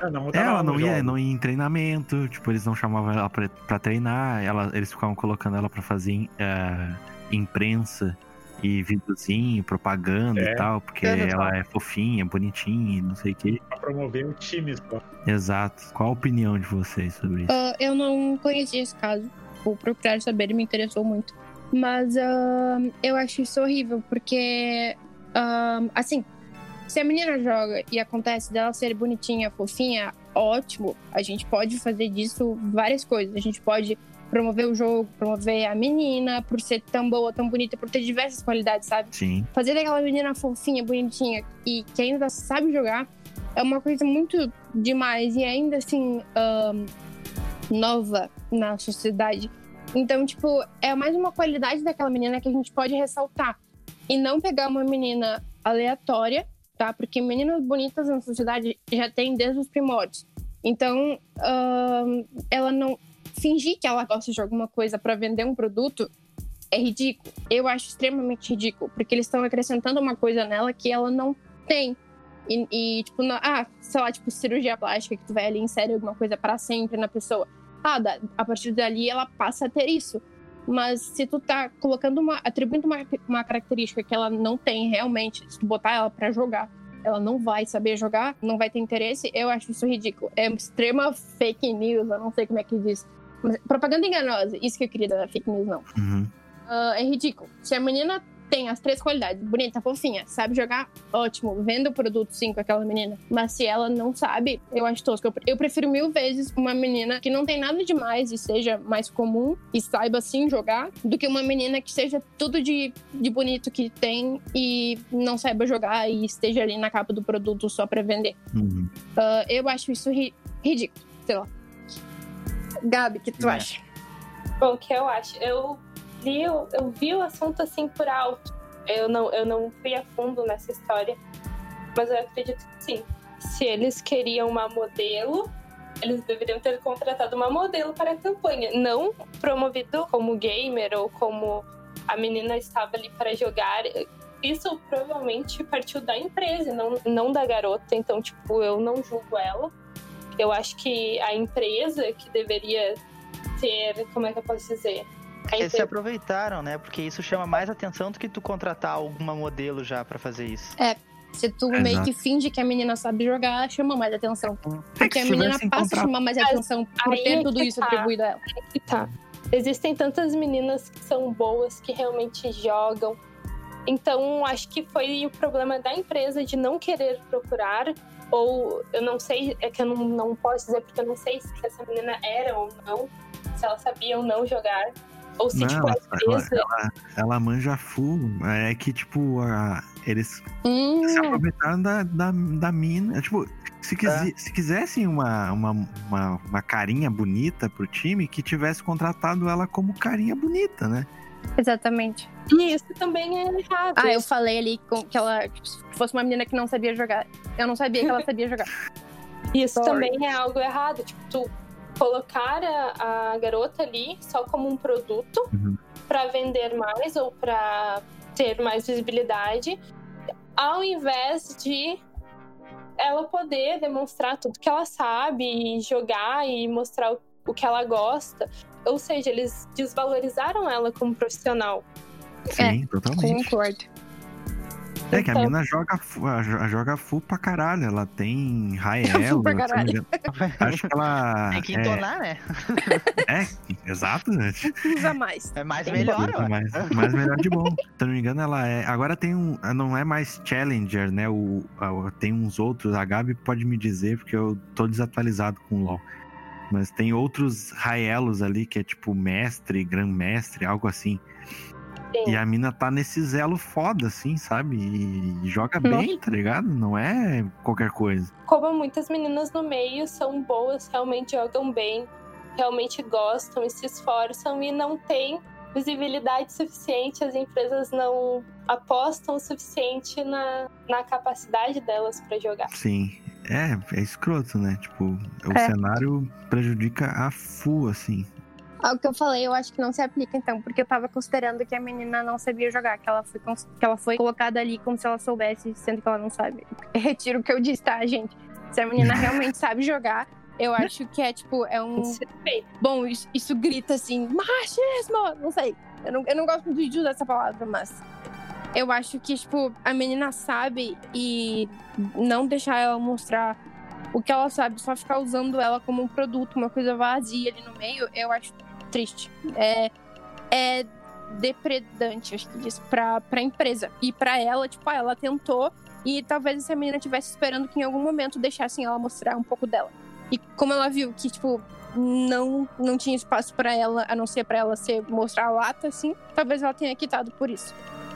S2: Ah, não,
S4: É, ela não ia, não ia em treinamento, tipo, eles não chamavam ela pra, pra treinar, ela, eles ficavam colocando ela pra fazer eh, imprensa e videozinho, propaganda
S2: É.
S4: e tal, porque
S1: É,
S4: ela é fofinha, bonitinha, e não sei o que.
S2: Pra promover o time só.
S4: Exato. Qual a opinião de vocês sobre isso?
S3: Ah, eu não conhecia esse caso. Vou procurar saber, me interessou muito. Mas ah, eu acho isso horrível, porque, ah, assim, se a menina joga e acontece dela ser bonitinha, fofinha, ótimo. A gente pode fazer disso várias coisas. A gente pode promover o jogo, promover a menina, por ser tão boa, tão bonita, por ter diversas qualidades, sabe?
S4: Sim.
S3: fazer daquela menina fofinha, bonitinha e que ainda sabe jogar é uma coisa muito demais e ainda assim ahn, nova na sociedade. Então, tipo, é mais uma qualidade daquela menina que a gente pode ressaltar e não pegar uma menina aleatória, tá? Porque meninas bonitas na sociedade já tem desde os primórdios. Então, ahn, ela não fingir que ela gosta de alguma coisa para vender um produto é ridículo. Eu acho extremamente ridículo, porque eles estão acrescentando uma coisa nela que ela não tem. E, e, tipo, ah, sei lá, tipo, cirurgia plástica, que tu vai ali insere alguma coisa para sempre na pessoa. Ah, da- a partir dali ela passa a ter isso. Mas se tu tá colocando uma. atribuindo uma, uma característica que ela não tem realmente, se tu botar ela para jogar, ela não vai saber jogar, não vai ter interesse, eu acho isso ridículo. É extrema fake news, eu não sei como é que diz. Propaganda enganosa, isso que eu queria da fake news, não.
S4: Uhum.
S3: Ah, é ridículo. Se a menina tem as três qualidades, bonita, fofinha, sabe jogar, ótimo, venda o produto sim com aquela menina. Mas se ela não sabe, eu acho tosco. Eu, prefiro mil vezes uma menina que não tem nada demais e seja mais comum e saiba sim jogar, do que uma menina que seja tudo de, de bonito que tem e não saiba jogar e esteja ali na capa do produto só pra vender.
S4: Uhum.
S3: Ah, eu acho isso ri- ridículo, sei lá. Gabi, o que tu
S1: É.
S3: acha?
S5: Bom, o que eu acho? Eu li, eu, eu vi o assunto assim por alto. Eu não, eu não fui a fundo nessa história, mas eu acredito que sim. Se eles queriam uma modelo, eles deveriam ter contratado uma modelo para a campanha, não promovido como gamer ou como a menina estava ali para jogar. Isso provavelmente partiu da empresa, não, não da garota. Então, tipo, eu não julgo ela. Eu acho que a empresa que deveria ter, como é que eu posso dizer? A
S1: Eles se aproveitaram, né? Porque isso chama mais atenção do que tu contratar alguma modelo já pra fazer isso.
S3: Se tu
S4: Exato.
S3: meio que finge que a menina sabe jogar, chama mais atenção.
S4: É
S3: Porque
S4: que
S3: a menina passa a
S4: contratado-
S3: chamar mais
S5: Mas
S3: atenção por
S5: aí
S3: ter
S5: é
S3: tudo isso
S5: tá.
S3: atribuído a ela.
S5: que tá. Existem tantas meninas que são boas, que realmente jogam. Então, acho que foi o problema da empresa de não querer procurar. Ou eu não sei, é que eu não, não posso dizer porque eu não sei se essa menina era ou não, se ela sabia ou não jogar. Ou se,
S4: Não,
S5: tipo,
S4: ela, ela, ela manja full. É que, tipo, a- eles
S3: Hum,
S4: se aproveitaram da, da, da mina. Tipo, se, quisi-
S1: É.
S4: se quisessem uma, uma, uma, uma carinha bonita pro time, que tivesse contratado ela como carinha bonita, né?
S3: Exatamente.
S5: E isso também é errado.
S3: Ah, eu falei ali que ela tipo, se fosse uma menina que não sabia jogar. Eu não sabia que ela sabia jogar.
S5: Isso
S3: Sorry.
S5: também é algo errado. Tipo, tu colocar a, a garota ali só como um produto
S4: Uhum.
S5: pra vender mais ou pra ter mais visibilidade, ao invés de ela poder demonstrar tudo que ela sabe e jogar e mostrar o, o que ela gosta. Ou seja, eles desvalorizaram ela como profissional.
S4: Sim, totalmente.
S3: Concordo.
S4: É que a
S5: Então-
S4: mina joga, joga full pra caralho. Ela tem engano. Acho que ela.
S1: Tem que
S4: é-
S1: entonar, né?
S4: É, exato, né?
S3: Usa mais.
S1: É mais
S3: Tem
S1: melhor, ó.
S4: mais, mais melhor de bom. Se eu não me engano, ela é. Agora tem um. Não é mais Challenger, né? O, tem uns outros. A Gabi pode me dizer, porque eu tô desatualizado com o LoL. Mas tem outros raielos ali, que é tipo mestre, grão-mestre, algo assim.
S5: Sim.
S4: E a mina tá nesse elo foda, assim, sabe? E joga
S3: Nossa.
S4: bem, tá ligado? Não é qualquer coisa.
S5: como muitas meninas no meio são boas, realmente jogam bem, realmente gostam e se esforçam e não têm visibilidade suficiente, as empresas não apostam o suficiente na, na capacidade delas para jogar.
S4: Sim. É, é escroto, né? Tipo, o
S3: É.
S4: cenário prejudica a full, assim.
S3: Ah, O que eu falei, eu acho que não se aplica, então, porque eu tava considerando que a menina não sabia jogar, que ela foi, que ela foi colocada ali como se ela soubesse, sendo que ela não sabe. Retiro o que eu disse, tá, gente? Se a menina realmente sabe jogar, eu acho que é, tipo, é um.
S5: É.
S3: Bom, isso, isso grita assim, machismo! Não sei. Eu não, eu não gosto muito de usar essa palavra, mas. Eu acho que, tipo, a menina sabe e não deixar ela mostrar o que ela sabe, só ficar usando ela como um produto, uma coisa vazia ali no meio, eu acho triste. É, é depredante, acho que diz, pra, pra empresa. E pra ela, tipo, ah, ela tentou e talvez essa menina estivesse esperando que em algum momento deixassem ela mostrar um pouco dela. E como ela viu que, tipo, não, não tinha espaço pra ela, a não ser pra ela ser, mostrar a lata, assim, talvez ela tenha quitado por isso.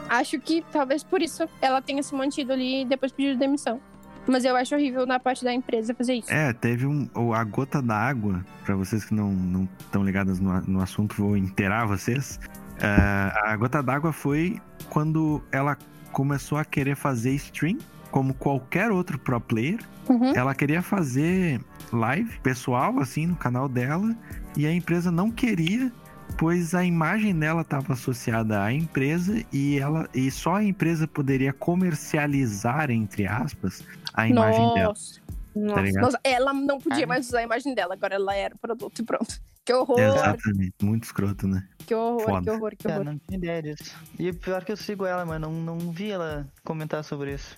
S3: Acho que talvez por isso ela tenha se mantido ali e depois pedido demissão. Mas eu acho horrível na parte da empresa fazer isso.
S4: É, teve um, a gota d'água, pra vocês que não estão ligadas no, no assunto, vou inteirar vocês. É, a gota d'água foi quando ela começou a querer fazer stream, como qualquer outro pro player.
S3: Uhum.
S4: Ela queria fazer live pessoal, assim, no canal dela, e a empresa não queria, pois a imagem dela estava associada à empresa e ela e só a empresa poderia comercializar, entre aspas, a imagem dela.
S3: Nossa.
S4: Tá ligado?
S3: Nossa, ela não podia
S1: Ah.
S3: mais usar a imagem dela, agora ela era o produto e pronto. Que horror,
S4: Exatamente, muito escroto, né?
S3: que horror,
S4: Foda.
S3: que horror, que
S1: É,
S3: horror.
S1: não tinha ideia disso. E pior que eu sigo ela, mas não, não vi ela comentar sobre isso.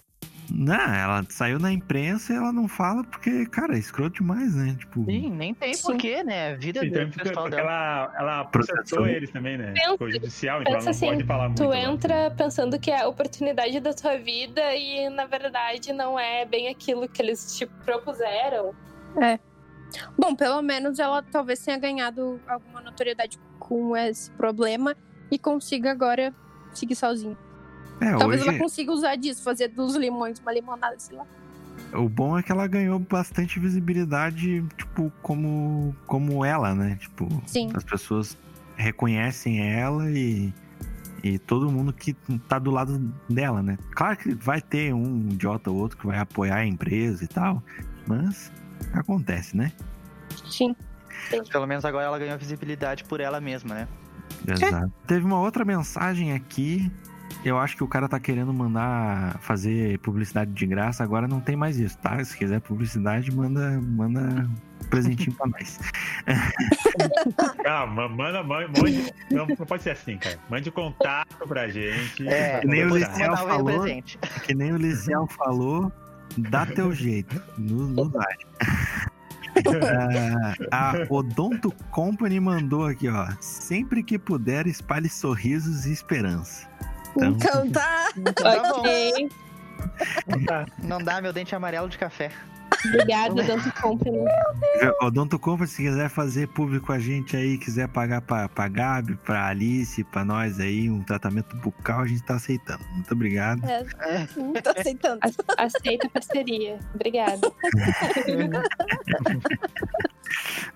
S4: Não, ela saiu na imprensa e ela não fala porque, cara, é escroto demais, né? Tipo,
S1: Sim, nem tem
S3: Sim.
S1: porquê, né? A vida
S2: Então,
S1: do
S2: porque,
S1: pessoal
S2: porque
S1: dela.
S2: ela, ela processou eles também, né?
S5: Pensa-
S2: Ficou judicial, então ela
S5: pensa
S2: não
S5: assim,
S2: pode falar muito.
S5: Tu
S2: lá.
S5: entra pensando que é a oportunidade da tua vida e na verdade não é bem aquilo que eles te propuseram.
S3: Bom, pelo menos ela talvez tenha ganhado alguma notoriedade com esse problema e consiga agora seguir sozinha.
S4: É,
S3: Talvez
S4: hoje
S3: ela consiga usar disso, fazer dos limões uma limonada, sei lá.
S4: o bom é que ela ganhou bastante visibilidade, tipo, como, como ela, né? Tipo,
S3: Sim.
S4: as pessoas reconhecem ela e, e todo mundo que tá do lado dela, né? Claro que vai ter um idiota ou outro que vai apoiar a empresa e tal, mas acontece, né?
S5: Sim.
S1: Pelo menos agora ela ganhou visibilidade por ela mesma, né?
S4: Exato. Teve uma outra mensagem aqui. Eu acho que o cara tá querendo mandar fazer publicidade de graça. Agora não tem mais isso, tá? Se quiser publicidade, manda, manda um presentinho pra nós.
S2: Calma, manda, manda, mande. Não, não pode ser assim, cara. Mande contato pra gente.
S1: É,
S4: Que nem o Liciel falou.
S1: presente.
S4: Que nem o Liciel falou, dá teu jeito. No, no dá. Ah, a Odonto Company mandou aqui, ó. Sempre que puder, espalhe sorrisos e esperança. Então,
S3: Então tá.
S1: Então tá bom.
S5: Ok.
S1: Não dá meu dente amarelo de café.
S5: Obrigada, Dante Company.
S4: Odonto Company, se quiser fazer público com a gente aí, quiser pagar pra, pra Gabi, pra Alice, pra nós aí, um tratamento bucal, a gente tá aceitando. Muito obrigado.
S3: É,
S1: É.
S3: tô aceitando.
S5: Ace- Aceita a parceria. Obrigada.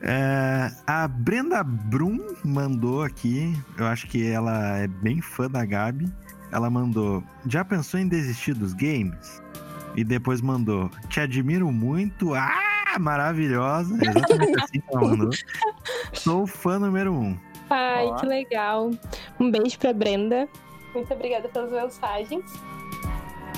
S4: É, a Brenda Brum mandou aqui, eu acho que ela é bem fã da Gabi. Ela mandou: Já pensou em desistir dos games? E depois mandou: Te admiro muito. Ah, maravilhosa. Exatamente assim que ela mandou. Sou fã número um.
S5: Ai,
S1: Ó.
S5: que legal. Um beijo pra Brenda. Muito obrigada pelas mensagens.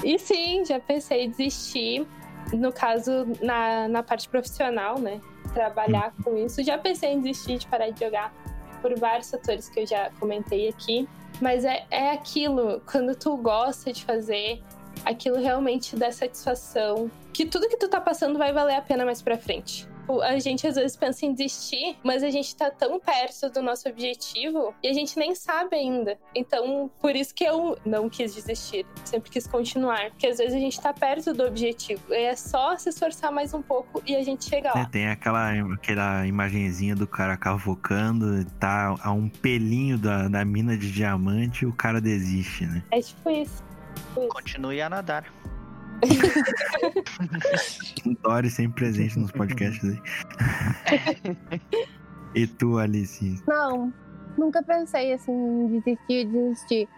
S5: E sim, já pensei em desistir. No caso, na, na parte profissional, né? Trabalhar com isso. Já pensei em desistir de parar de jogar por vários fatores que eu já comentei aqui. Mas é, é aquilo, quando tu gosta de fazer, aquilo realmente dá satisfação. Que tudo que tu tá passando vai valer a pena mais pra frente. Tipo, A gente às vezes pensa em desistir, mas a gente tá tão perto do nosso objetivo e a gente nem sabe ainda. Então, por isso que eu não quis desistir, sempre quis continuar. Porque às vezes a gente tá perto do objetivo. E é só se esforçar mais um pouco e a gente chega lá.
S4: Tem aquela, aquela imagenzinha do cara cavocando, tá a um pelinho da, da mina de diamante e o cara desiste, né?
S5: É tipo isso.
S1: Continue a nadar.
S4: Dory sempre presente nos podcasts aí. e tu, Alice?
S3: Não, nunca pensei assim em desistir, desistir.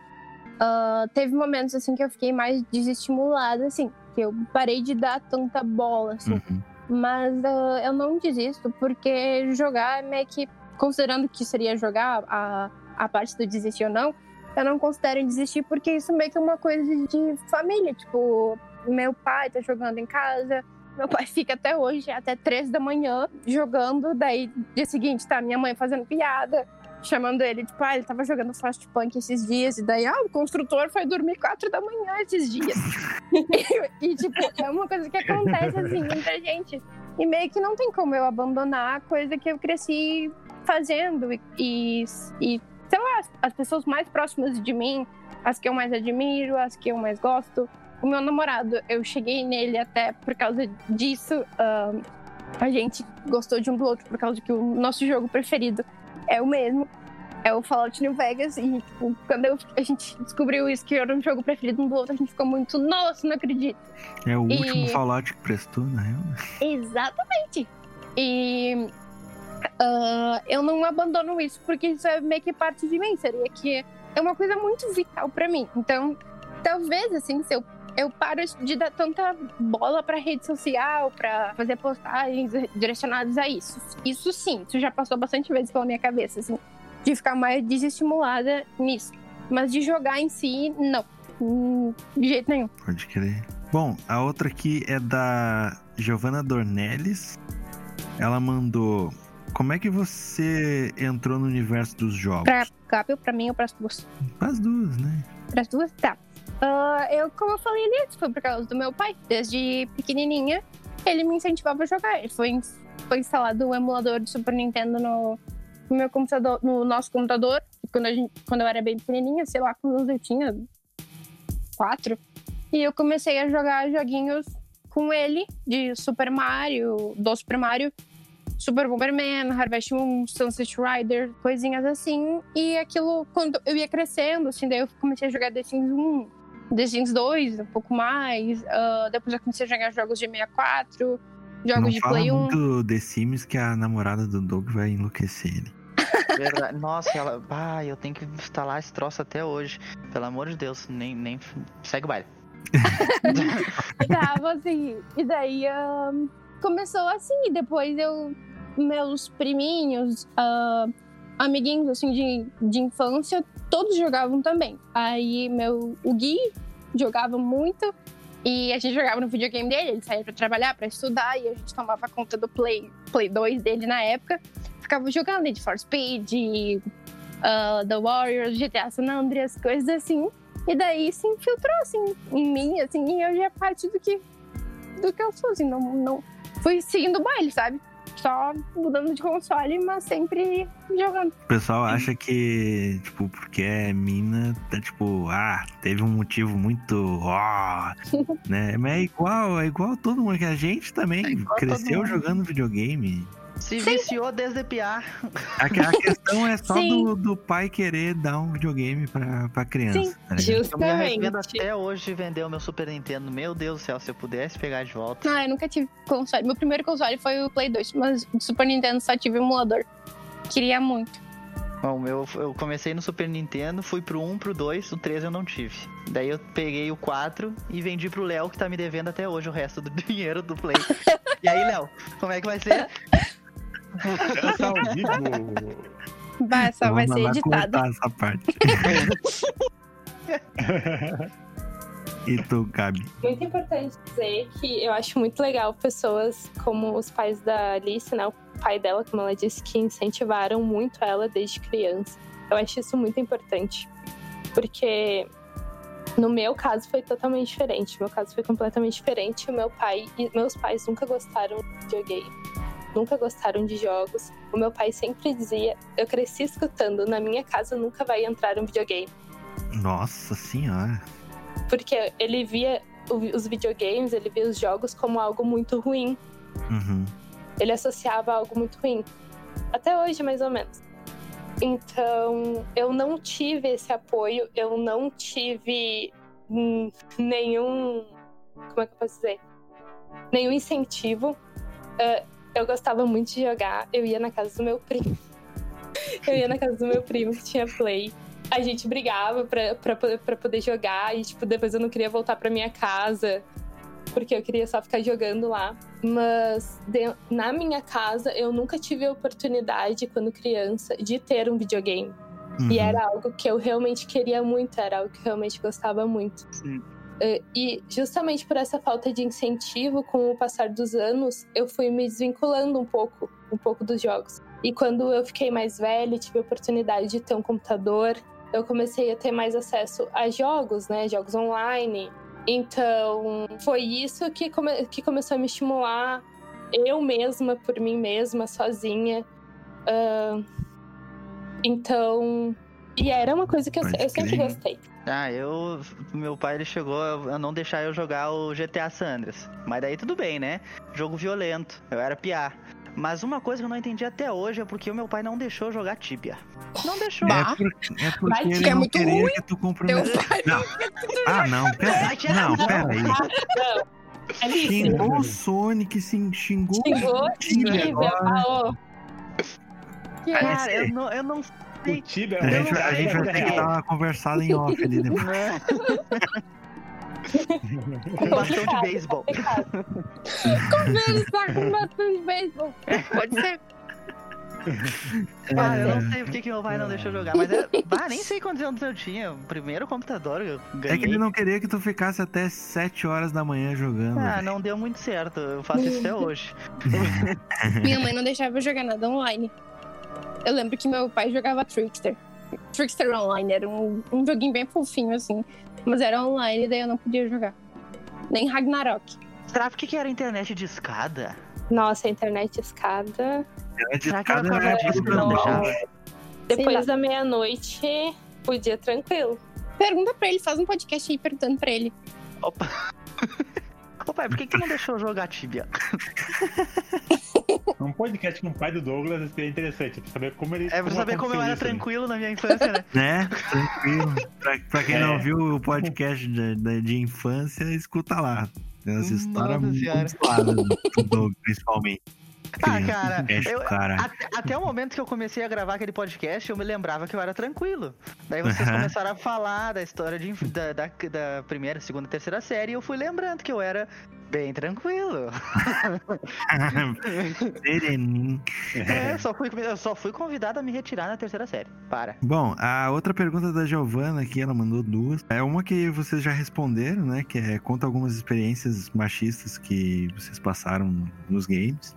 S3: Ah, teve momentos assim que eu fiquei mais desestimulada, assim, que eu parei de dar tanta bola, assim.
S4: Uhum.
S3: Mas ah, eu não desisto, porque jogar é meio que. Considerando que seria jogar a, a parte do desistir ou não, eu não considero desistir, porque isso meio que é uma coisa de família. Tipo, meu pai tá jogando em casa, meu pai fica até hoje, até três da manhã, jogando. Daí, dia seguinte, tá minha mãe fazendo piada, chamando ele, tipo, ah, ele tava jogando Frostpunk esses dias. E daí, ah, o construtor foi dormir quatro da manhã esses dias. e, e, tipo, é uma coisa que acontece, assim, entre gente. E meio que não tem como eu abandonar a coisa que eu cresci fazendo. E, e, e, sei lá, as pessoas mais próximas de mim, as que eu mais admiro, as que eu mais gosto. O meu namorado, eu cheguei nele até por causa disso. ahn, a gente gostou de um do outro por causa que o nosso jogo preferido é o mesmo. É o Fallout New Vegas. E tipo, quando eu- a gente descobriu isso, que era um jogo preferido um do outro, a gente ficou muito, nossa, não acredito.
S4: É o
S3: E-
S4: último Fallout que prestou, na real.
S3: Exatamente. E ah, eu não abandono isso, porque isso é meio que parte de mim. Seria que é uma coisa muito vital pra mim. Então, talvez, assim, se eu, eu paro de dar tanta bola pra rede social, pra fazer postagens direcionadas a isso. Isso sim, isso já passou bastante vezes pela minha cabeça, assim, de ficar mais desestimulada nisso. Mas de jogar em si, não. Hum, De jeito nenhum.
S4: Pode crer. Bom, a outra aqui é da Giovanna Dornelles. Ela mandou. Como é que você entrou no universo dos jogos?
S3: Pra Gabriel, pra mim, eu presto duas.
S4: As duas, né?
S3: Para as duas? Tá. Ah, eu, como eu falei antes, foi por causa do meu pai. Desde pequenininha, ele me incentivava a jogar. Ele foi, foi instalado o emulador de Super Nintendo no, no meu computador, no nosso computador. Quando, gente, quando eu era bem pequenininha, sei lá quantos eu tinha. Quatro. E eu comecei a jogar joguinhos com ele, de Super Mario, do Super Mario, Super Bomberman, Harvest Moon, Sunset Rider, coisinhas assim. E aquilo, quando eu ia crescendo, assim, daí eu comecei a jogar The Sims 1, The Sims 2, um pouco mais. ah, depois eu comecei a jogar jogos de 64, jogos
S4: Não
S3: de
S4: fala
S3: Play 1.
S4: muito The Sims que a namorada do Doug vai enlouquecer ele.
S1: Verdade. Nossa, ela. Ah, eu tenho que instalar esse troço até hoje. Pelo amor de Deus, nem. nem... Segue o baile.
S3: Tava assim. E daí ahn, começou assim. e Depois eu. Meus priminhos, ah, amiguinhos assim de, de infância, todos jogavam também. Aí meu. O Gui jogava muito. E a gente jogava no videogame dele, ele saía pra trabalhar, pra estudar, e a gente tomava conta do Play, Play 2 dele na época. Ficava jogando Need for Speed, ah, The Warriors, GTA San Andreas, coisas assim. E daí se infiltrou, assim, em mim, assim, e eu já parte do que, do que eu sou, assim, não, não... Fui seguindo o baile, sabe? Só mudando de console, mas sempre jogando.
S4: O pessoal acha que, tipo, porque é mina, tá tipo, ah, teve um motivo muito. ó, né? Mas é igual, é igual todo mundo, que a gente também
S1: É
S4: cresceu jogando videogame.
S1: Se viciou desde piar.
S4: A, a questão é só
S3: Sim.
S4: do, do pai querer dar um videogame pra, pra criança.
S3: Sim,
S4: tá ligado?
S1: Eu me
S5: Justamente.
S1: até hoje de vender o meu Super Nintendo. Meu Deus do céu, se eu pudesse pegar de volta.
S3: Ah, eu nunca tive console. Meu primeiro console foi o Play 2, mas do Super Nintendo só tive emulador. Queria muito.
S1: Bom, eu, eu comecei no Super Nintendo, fui pro 1, pro 2, o 3 eu não tive. Daí eu peguei o 4 e vendi pro Léo, que tá me devendo até hoje o resto do dinheiro do Play. e aí, Léo, como é que vai ser?
S2: Ao vivo.
S3: Bah, só vai
S4: Vamos
S3: ser editado.
S4: essa parte. e tu, Gabi?
S5: Muito importante dizer que eu acho muito legal pessoas como os pais da Alice, né? O pai dela, como ela disse, que incentivaram muito ela desde criança. Eu acho isso muito importante. Porque no meu caso foi totalmente diferente. Meu caso foi completamente diferente. O meu pai e meus pais nunca gostaram de videogame. Nunca gostaram de jogos. O meu pai sempre dizia, eu cresci escutando, na minha casa nunca vai entrar um videogame
S4: Nossa senhora.
S5: porque ele via os videogames, ele via os jogos como algo muito ruim.
S4: Uhum.
S5: Ele associava a algo muito ruim. Até hoje, mais ou menos. Então, eu não tive esse apoio, eu não tive hum, nenhum. Como é que eu posso dizer? Nenhum incentivo. Ah, eu gostava muito de jogar, eu ia na casa do meu primo. Eu ia na casa do meu primo que tinha play. A gente brigava pra, pra, poder- pra poder jogar e, tipo, depois eu não queria voltar pra minha casa porque eu queria só ficar jogando lá. Mas de- na minha casa eu nunca tive a oportunidade, quando criança, de ter um videogame.
S4: Uhum.
S5: E era algo que eu realmente queria muito, era algo que eu realmente gostava muito.
S1: Sim.
S5: Eh, E justamente por essa falta de incentivo, com o passar dos anos, eu fui me desvinculando um pouco, um pouco dos jogos. E quando eu fiquei mais velha, tive a oportunidade de ter um computador, eu comecei a ter mais acesso a jogos, né, jogos online. Então, foi isso que, come- que começou a me estimular, eu mesma, por mim mesma, sozinha. Ah, então, e era uma coisa que eu, eu sempre gostei.
S1: Ah, eu. Meu pai ele chegou a não deixar eu jogar o GTA San Andreas. Mas daí tudo bem, né? Jogo violento. Eu era piá. Mas uma coisa que eu não entendi até hoje é porque o meu pai não deixou eu jogar Tibia. Não deixou.
S4: É, por- é porque
S5: Vai
S4: ele
S3: é
S4: não
S3: muito
S4: queria
S3: ruim.
S4: que tu
S3: pai
S4: Não. Ah, não. Pera, não, pera aí.
S5: Alice,
S4: Xingou o Sonic, sim, xingou
S5: xingou
S4: o Tibia
S5: Tibia.
S1: Cara, eu não, eu não
S2: Tibia
S4: A gente, a gente vai ter que dar uma conversada em off ali depois.
S1: Né? Com bastão de beisebol.
S3: Ele está com bastante de beisebol. Pode ser.
S1: Cara, eu não sei porque que meu pai não deixou jogar, mas eu, ah, nem sei quantos anos eu tinha. O primeiro computador eu ganhei.
S4: É que ele não queria que tu ficasse até 7 horas da manhã jogando.
S1: Ah, não deu muito certo. Eu faço isso até hoje.
S3: Minha mãe não deixava eu jogar nada online. Eu lembro que meu pai jogava Trickster. Trickster Online era um, um joguinho bem fofinho, assim. Mas era online, daí eu não podia jogar. Nem Ragnarok.
S1: Será que era internet de escada?
S5: Nossa, internet escada.
S4: Era de
S1: Será que era disso que não deixava?
S5: Depois da meia-noite, podia tranquilo.
S3: Pergunta pra ele, faz um podcast aí perguntando pra ele.
S1: Opa. Ô pai, por que que não deixou eu jogar Tibia?
S2: Um podcast com o pai do Douglas seria interessante, pra saber como ele.
S1: É pra saber como eu era
S2: isso, né?
S1: tranquilo na minha infância, né?
S4: Né? Tranquilo. Pra, pra quem
S2: É.
S4: não viu o podcast de, de- de infância, escuta lá. Tem essa história muito clara do Doug, principalmente.
S1: Ah, cara, eu-
S4: cara.
S1: até, até o momento que eu comecei a gravar aquele podcast, eu me lembrava que eu era tranquilo. Daí vocês
S4: Aham.
S1: começaram a falar da história de, da, da, da primeira, segunda, terceira série, e eu fui lembrando que eu era bem tranquilo.
S4: Sereninho.
S1: É, eu só fui, eu só fui convidado a me retirar na terceira série. Para.
S4: Bom, a outra pergunta da Giovana aqui, ela mandou duas. É uma que vocês já responderam, né? Que é conta algumas experiências machistas que vocês passaram nos games.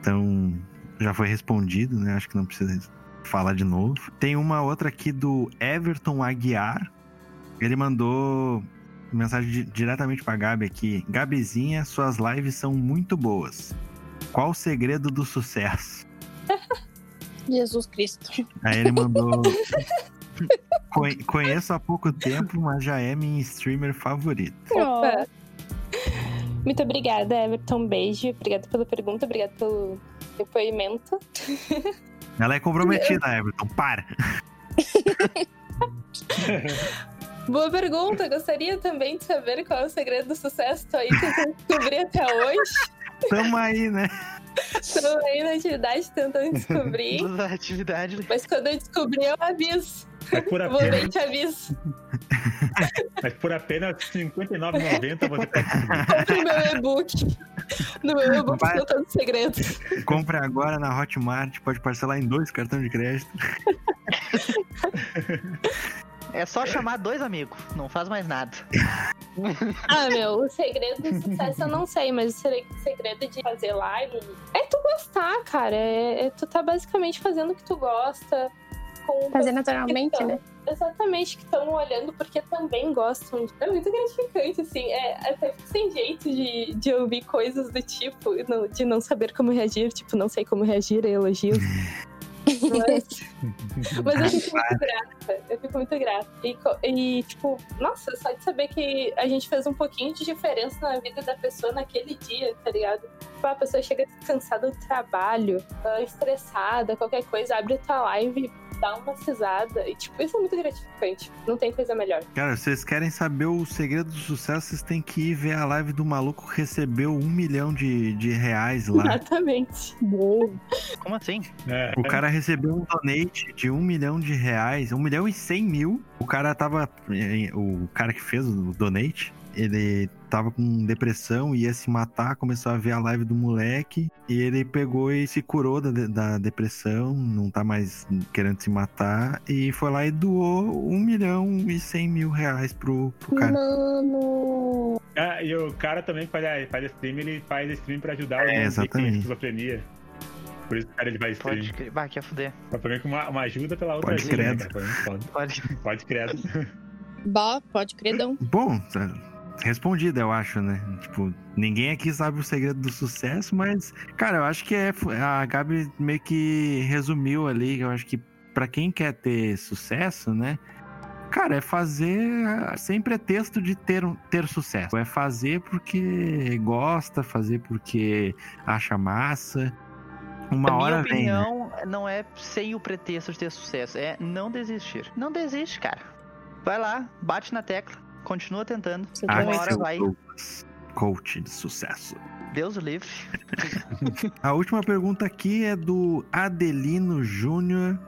S4: Então, já foi respondido, né? Acho que não precisa falar de novo. Tem uma outra aqui do Everton Aguiar. Ele mandou mensagem di- diretamente pra Gabi aqui. Gabizinha, suas lives são muito boas. Qual o segredo do sucesso?
S3: Jesus Cristo.
S4: Aí ele mandou. "Conhe- Conheço há pouco tempo, mas já é minha streamer favorita.
S5: Opa. Muito obrigada, Everton. Beijo. Obrigada pela pergunta, obrigada pelo depoimento.
S4: Ela é comprometida, Everton. Para!
S5: Boa pergunta. Gostaria também de saber qual é o segredo do sucesso. Tô aí tentando descobrir até hoje.
S4: Tamo aí, né?
S5: Tô aí na atividade tentando descobrir.
S1: Da atividade.
S5: Mas quando eu descobrir, eu aviso.
S2: Mas por
S5: Vou bem
S2: apenas,
S5: te aviso.
S2: mas por apenas R$ 59,90 você pode subir.
S5: Compre meu e-book. No meu e-book
S4: Vai.
S5: os segredos.
S4: Compre agora na Hotmart, pode parcelar em dois cartões de crédito.
S1: É só chamar dois amigos, não faz mais nada.
S5: Ah, meu, o segredo do sucesso eu não sei, mas o se- segredo de fazer live é tu gostar, cara. É, é tu tá basicamente fazendo o que tu gosta. Com
S3: Fazer naturalmente,
S5: tão-
S3: né?
S5: Exatamente, que estão olhando porque também gostam. É muito gratificante, assim. É, até fico sem jeito de, de ouvir coisas do tipo, de não saber como reagir, tipo, não sei como reagir a elogios. Mas, mas eu fico muito grata. Eu fico muito grata. E, e, tipo, nossa, só de saber que a gente fez um pouquinho de diferença na vida da pessoa naquele dia, tá ligado? Tipo, a pessoa chega cansada do trabalho, ah, estressada, qualquer coisa, abre tua live, dá uma cisada. E, tipo, isso é muito gratificante. Não tem coisa melhor.
S4: Cara, vocês querem saber o segredo do sucesso, vocês têm que ir ver a live do maluco que recebeu um milhão de, de reais lá.
S5: Exatamente.
S3: Bom.
S1: Como assim?
S2: É,
S4: O cara recebeu um donate de um milhão de reais, um milhão e cem mil. O cara tava. eh, O cara que fez o donate, ele tava com depressão, ia se matar, começou a ver a live do moleque. E ele pegou e se curou da, da depressão, não tá mais querendo se matar. E foi lá e doou um milhão e cem mil reais pro, pro cara.
S3: Mano.
S2: Ah, e o cara também que faz, faz stream, ele faz stream pra ajudar
S4: É,
S2: o
S4: exatamente.
S2: esquizofrenia. Por isso que o cara ele vai stream.
S1: Pode crer. Bah, quer fuder.
S2: Mas pra mim que uma, uma ajuda pela outra
S4: Pode
S2: ajuda,
S4: credo.
S2: pode,
S1: Pode.
S2: pode credo.
S3: Bah, pode credão.
S4: Bom, tá respondida, eu acho, né? Tipo, ninguém aqui sabe o segredo do sucesso, mas, cara, eu acho que é. A Gabi meio que resumiu ali. Eu acho que pra quem quer ter sucesso, né? Cara, é fazer sem pretexto de ter, um- ter sucesso. É fazer porque gosta, fazer porque acha massa. Uma
S1: a minha
S4: hora vem, né?
S1: opinião não é sem o pretexto de ter sucesso, é não desistir. Não desiste, cara. Vai lá, bate na tecla, continua tentando.
S3: Você
S1: Uma hora vai.
S4: Douglas, coach de sucesso.
S1: Deus o livre.
S4: A última pergunta aqui é do Adelino Júnior.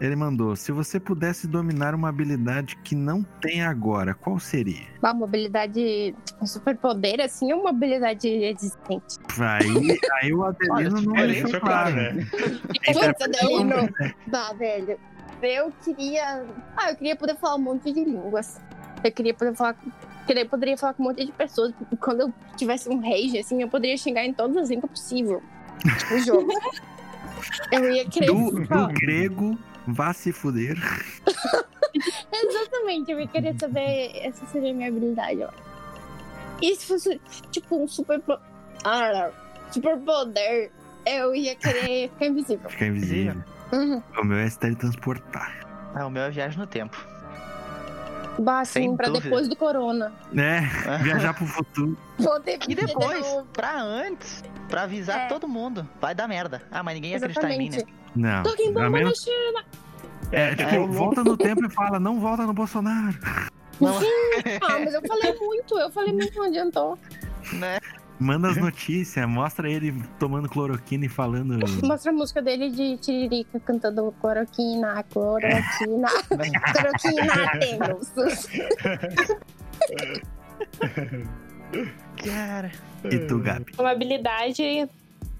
S4: Ele mandou: Se você pudesse dominar uma habilidade que não tem agora, qual seria?
S3: Uma habilidade, um superpoder, assim, ou uma habilidade existente?
S4: Aí, aí o Adelino não
S2: É,
S4: deixou claro.
S2: claro, né?
S3: Putz, Adelino. Bah, velho. Eu queria. Ah, eu queria poder falar um monte de línguas. Eu queria poder falar. Eu poderia falar com um monte de pessoas. Quando eu tivesse um rage, assim, eu poderia xingar em todas as línguas possível. No jogo. Eu ia querer.
S4: Do,
S3: falar-
S4: do grego, vá se fuder.
S3: Exatamente, eu ia querer saber. Essa seria a minha habilidade, ó. E se fosse, tipo, um super. Ah, super poder, eu ia querer ficar invisível.
S4: Ficar invisível.
S3: Uhum.
S4: O meu é se teletransportar.
S1: Ah, o meu é viagem no tempo.
S3: Bah, assim,
S1: Sem
S3: pra
S1: dúvida.
S3: depois do corona.
S4: É, viajar pro futuro.
S3: Poder
S1: E
S3: viver de
S1: depois,
S3: novo.
S1: pra antes, pra avisar
S3: É.
S1: todo mundo. Vai dar merda. Ah, mas ninguém ia acreditar em mim, né?
S4: Não.
S3: Tô em
S4: A
S3: bomba
S4: menos,
S3: na China.
S4: é, tipo,
S1: É.
S4: volta no tempo e fala, não volta no Bolsonaro.
S1: Não,
S3: Ah, mas eu falei muito, eu falei muito, não adiantou.
S1: né?
S4: Manda as notícias, mostra ele tomando cloroquina e falando.
S3: Mostra a música dele de Tiririca cantando cloroquina, cloroquina, cloroquina, temos.
S1: Cara.
S4: E tu, Gabi?
S5: Uma habilidade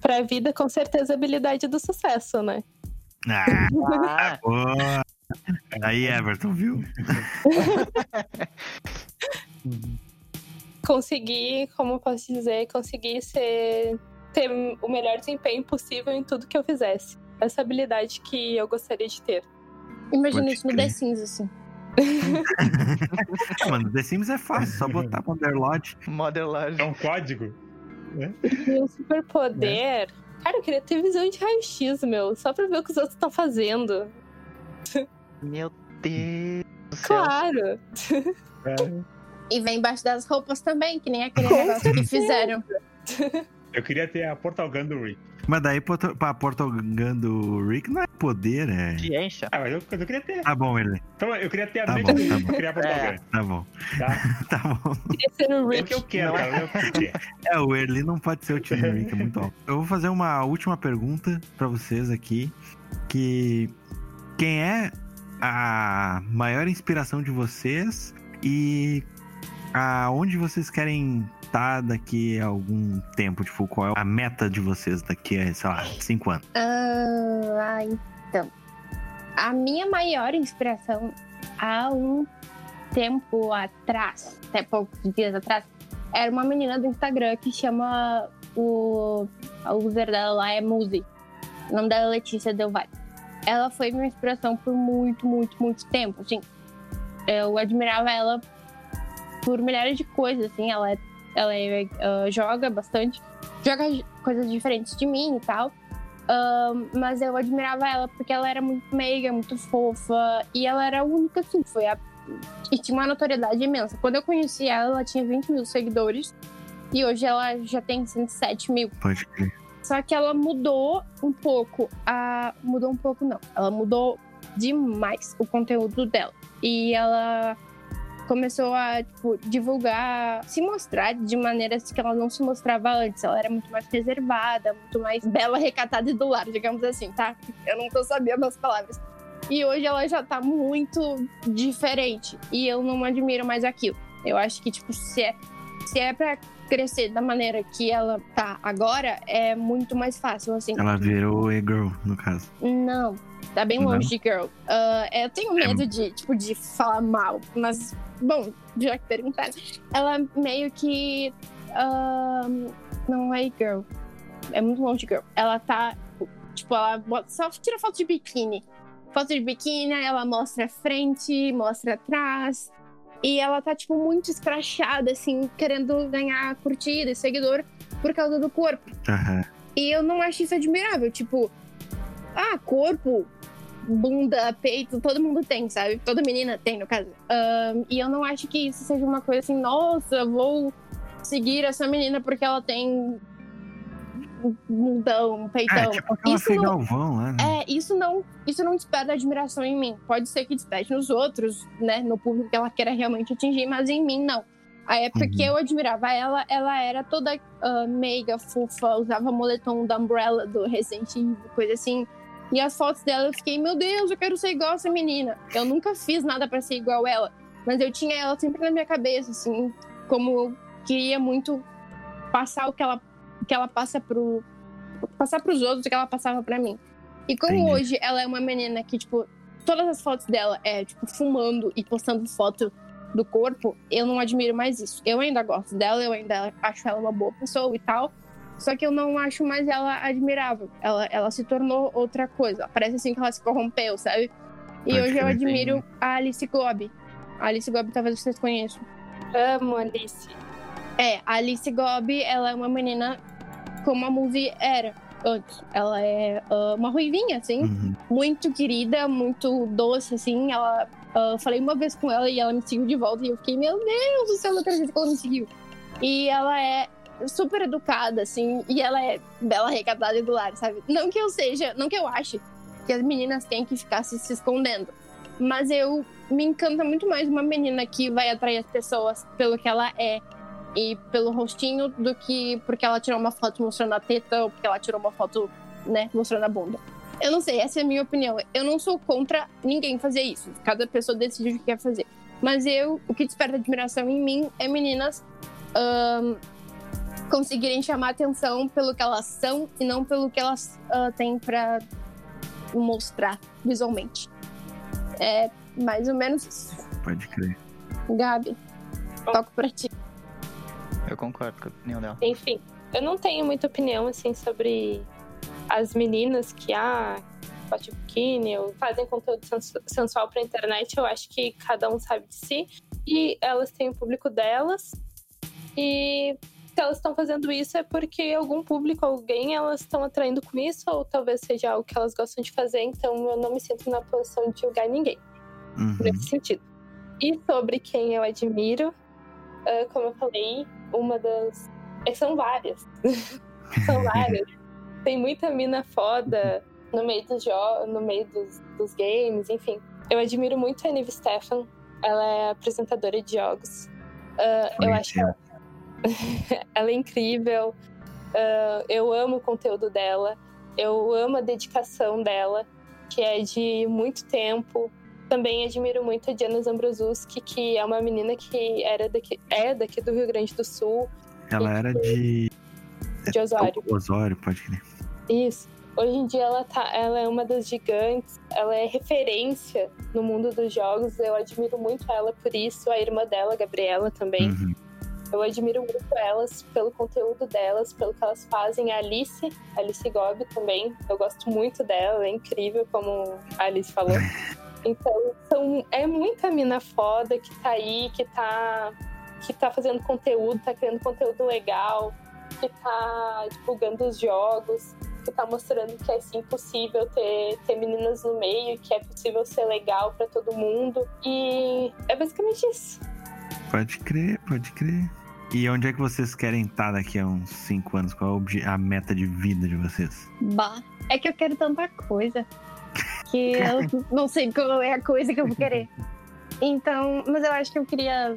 S5: pra vida, com certeza, habilidade do sucesso, né?
S4: Ah,
S1: Ah,
S4: boa. Aí, Everton, viu?
S5: Conseguir, como eu posso dizer, conseguir ser ter o melhor desempenho possível em tudo que eu fizesse. Essa habilidade que eu gostaria de ter.
S3: Imagina isso no. The Sims, assim.
S4: Ah, Mano, The Sims é fácil, só botar Wanderlodge.
S1: Model Lodge.
S2: É um código.
S5: Meu superpoder. Cara, eu queria ter visão de raio-x, meu. Só pra ver o que os outros estão fazendo.
S1: Meu Deus do céu.
S3: E vem embaixo das roupas também, que nem aquele
S5: Com
S3: negócio que fizeram.
S2: Eu queria ter a Portal Gun do Rick.
S4: Mas daí pra Portal Gun do Rick não é poder, é.
S1: Te encha.
S2: Ah, mas eu, eu queria ter.
S4: Tá bom, ele.
S2: Então eu queria ter a
S4: Tá
S2: mente
S4: bom, tá bom.
S2: criar Portal
S1: É.
S2: Gun.
S4: Tá bom,
S2: Tá?
S4: tá bom.
S5: Queria ser o
S2: É o
S5: Rick.
S2: que eu quero,
S1: Não é.
S2: cara. É o que eu quero.
S4: É, o Erli não pode ser o time do Rick, é muito alto. Eu vou fazer uma última pergunta pra vocês aqui, que quem é a maior inspiração de vocês e aonde vocês querem estar daqui a algum tempo? Tipo, qual é a meta de vocês daqui a, sei lá, cinco anos?
S3: Ah, então. A minha maior inspiração há um tempo atrás, até poucos dias atrás, era uma menina do Instagram que chama o. A user dela lá é Muzi. O nome dela é Letícia Del. Ela foi minha inspiração por muito, muito, muito tempo. Assim, eu admirava ela por milhares de coisas. Assim, ela, é- ela é, ah, joga bastante, joga coisas diferentes de mim e tal. Ahn, mas eu admirava ela porque ela era muito meiga, muito fofa. E ela era a única, assim, foi a. E tinha uma notoriedade imensa. Quando eu conheci ela, ela tinha 20 mil seguidores. E hoje ela já tem 107 mil.
S4: Pode crer.
S3: Só que ela mudou um pouco. A... Mudou um pouco, não. Ela mudou demais o conteúdo dela. E ela começou a tipo, divulgar, se mostrar de maneiras que ela não se mostrava antes. Ela era muito mais reservada, muito mais bela, recatada e do lar, digamos assim, tá? Eu não tô sabendo as palavras. E hoje ela já tá muito diferente. E eu não admiro mais aquilo. Eu acho que, tipo, se é, se é pra crescer da maneira que ela tá agora, é muito mais fácil, assim.
S4: Ela virou e-girl, no caso.
S3: Não, tá bem longe de girl. Ah, eu tenho medo de, tipo, de falar mal, mas, bom, já que perguntaram, ela meio que ah, não é girl. É muito longe de girl. Ela tá, tipo, ela bota- só tira foto de biquíni. Foto de biquíni, ela mostra a frente, mostra atrás. E ela tá, tipo, muito escrachada, assim, querendo ganhar curtida e seguidor por causa do corpo.
S4: Aham.
S3: E eu não acho isso admirável. Tipo, ah, corpo, bunda, peito, todo mundo tem, sabe? Toda menina tem, no caso. Ahn, e eu não acho que isso seja uma coisa assim, nossa, vou seguir essa menina porque ela tem um bundão, um
S4: É,
S3: peitão.
S4: tipo
S3: Isso não-
S4: Galvão né?
S3: É, isso não, isso não desperta admiração em mim. Pode ser que desperte nos outros, né? No público que ela queira realmente atingir, mas em mim não. A época que
S4: Uhum.
S3: eu admirava ela, ela era toda ah, meiga, fofa, usava moletom da Umbrella do Resident Evil, coisa assim. E as fotos dela eu fiquei, meu Deus, eu quero ser igual essa menina. Eu nunca fiz nada pra ser igual ela, mas eu tinha ela sempre na minha cabeça, assim, como eu queria muito passar o que ela, que ela passa pro. passar pros outros o que ela passava pra mim. E como
S4: Entendi.
S3: hoje ela é uma menina que, tipo, todas as fotos dela é, tipo, fumando e postando foto do corpo, eu não admiro mais isso. Eu ainda gosto dela, eu ainda acho ela uma boa pessoa e tal. Só que eu não acho mais ela admirável. Ela, ela se tornou outra coisa. Parece assim que ela se corrompeu, sabe? E
S4: Pode
S3: hoje eu admiro a Alice Gobi. A Alice Gobi talvez vocês conheçam.
S5: Amo Alice.
S3: É, a Alice Gobi, ela é uma menina como a movie era antes. Ela é ah, uma ruivinha, assim,
S4: Uhum.
S3: muito querida, muito doce, assim. Ela. eu falei uma vez com ela e ela me seguiu de volta e eu fiquei, meu Deus do céu, não acredito que ela me seguiu. E ela é super educada, assim, e ela é bela, recatada e do lar, sabe? Não que eu seja, não que eu ache que as meninas têm que ficar se, se escondendo, mas eu me encanta muito mais uma menina que vai atrair as pessoas pelo que ela é e pelo rostinho do que porque ela tirou uma foto mostrando a teta ou porque ela tirou uma foto, né, mostrando a bunda. Eu não sei, essa é a minha opinião. Eu não sou contra ninguém fazer isso. Cada pessoa decide o que quer fazer. Mas eu, o que desperta admiração em mim é meninas ahn, conseguirem chamar atenção pelo que elas são e não pelo que elas ah, têm pra mostrar visualmente. É mais ou menos isso.
S4: Pode crer.
S3: Gabi, toco pra ti.
S1: Eu concordo com a opinião dela.
S5: Enfim, eu não tenho muita opinião, assim, sobre as meninas que, ah, bote biquíni ou fazem conteúdo sensu- sensual pra internet. Eu acho que cada um sabe de si. E elas têm o público delas. E se elas estão fazendo isso é porque algum público, alguém, elas estão atraindo com isso. Ou talvez seja algo que elas gostam de fazer. Então eu não me sinto na posição de julgar ninguém
S4: Uhum.
S5: nesse sentido. E sobre quem eu admiro, ah, como eu falei, uma das. é, São várias. São várias. Tem muita mina foda no meio dos jogos, no meio dos, dos games, enfim. Eu admiro muito a Nive Stefan. Ela é apresentadora de jogos. Ah, eu acho que ela, ela é incrível. Ah, eu amo o conteúdo dela. Eu amo a dedicação dela, que é de muito tempo. Também admiro muito a Diana Zambrosuski, que é uma menina que era daqui, é daqui do Rio Grande do Sul,
S4: Ela era de.
S5: de Osório.
S4: Osório, pode crer.
S5: Isso. Hoje em dia ela, tá, ela é uma das gigantes, ela é referência no mundo dos jogos. Eu admiro muito ela por isso, a irmã dela, Gabriela, também.
S4: Uhum.
S5: Eu admiro muito elas pelo conteúdo delas, pelo que elas fazem. A Alice, a Alice Gobi também. Eu gosto muito dela, é incrível, como a Alice falou. Então, são, é muita mina foda que tá aí, que tá, que tá fazendo conteúdo, tá criando conteúdo legal, que tá divulgando os jogos, que tá mostrando que é sim possível ter, ter meninas no meio, que é possível ser legal pra todo mundo. E é basicamente isso.
S4: Pode crer, pode crer. E onde é que vocês querem estar daqui a uns 5 anos? Qual é a meta de vida de vocês?
S3: Bah, é que eu quero tanta coisa que eu não sei qual é a coisa que eu vou querer. Então, mas eu acho que eu queria.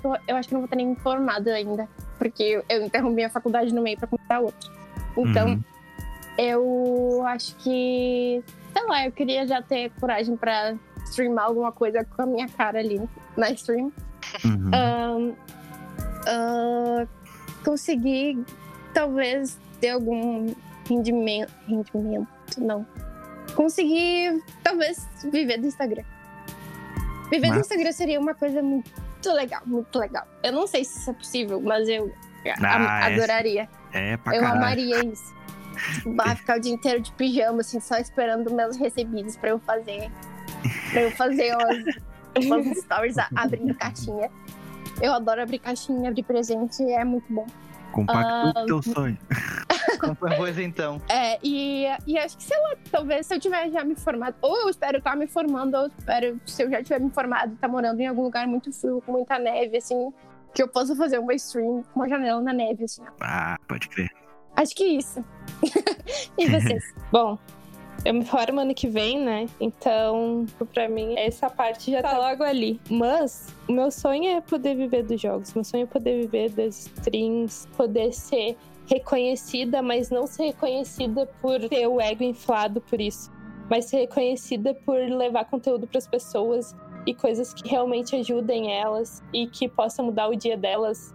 S3: Que eu, eu acho que não vou estar nem informado ainda, porque eu, eu interrompi a faculdade no meio pra começar outra. Então,
S4: Uhum.
S3: eu acho que. Sei lá, eu queria já ter coragem pra streamar alguma coisa com a minha cara ali na stream.
S4: Uhum.
S3: Ahn, ah, conseguir talvez ter algum rendimento, rendimento, não. Conseguir talvez viver do Instagram. Viver do
S4: Massa.
S3: Instagram seria uma coisa muito legal, muito legal. Eu não sei se isso é possível, mas eu
S4: Ah, é-
S3: adoraria.
S4: É pra
S3: eu
S4: caralho.
S3: amaria isso. Tipo, bah, ficar o dia inteiro de pijama, assim, só esperando meus recebidos pra eu fazer. Pra eu fazer os, os stories a- abrindo caixinha. Eu adoro abrir caixinha, abrir presente, é muito bom.
S4: Compactua
S3: Ah,
S4: o teu sonho.
S1: Pois então.
S3: É, e, e acho que, sei lá, talvez se eu tiver já me formado, ou eu espero estar me formando, ou eu espero, se eu já tiver me formado, estar morando em algum lugar muito frio, com muita neve, assim, que eu possa fazer uma stream com uma janela na neve, assim.
S4: Ah, pode crer.
S3: Acho que isso. e vocês?
S5: Bom, eu me formo ano que vem, né? Então, pra mim, essa parte já tá logo ali. Mas, o meu sonho é poder viver dos jogos. Meu sonho é poder viver das streams, poder ser reconhecida, mas não ser reconhecida por ter o ego inflado por isso. Mas ser reconhecida por levar conteúdo pras pessoas e coisas que realmente ajudem elas e que possa mudar o dia delas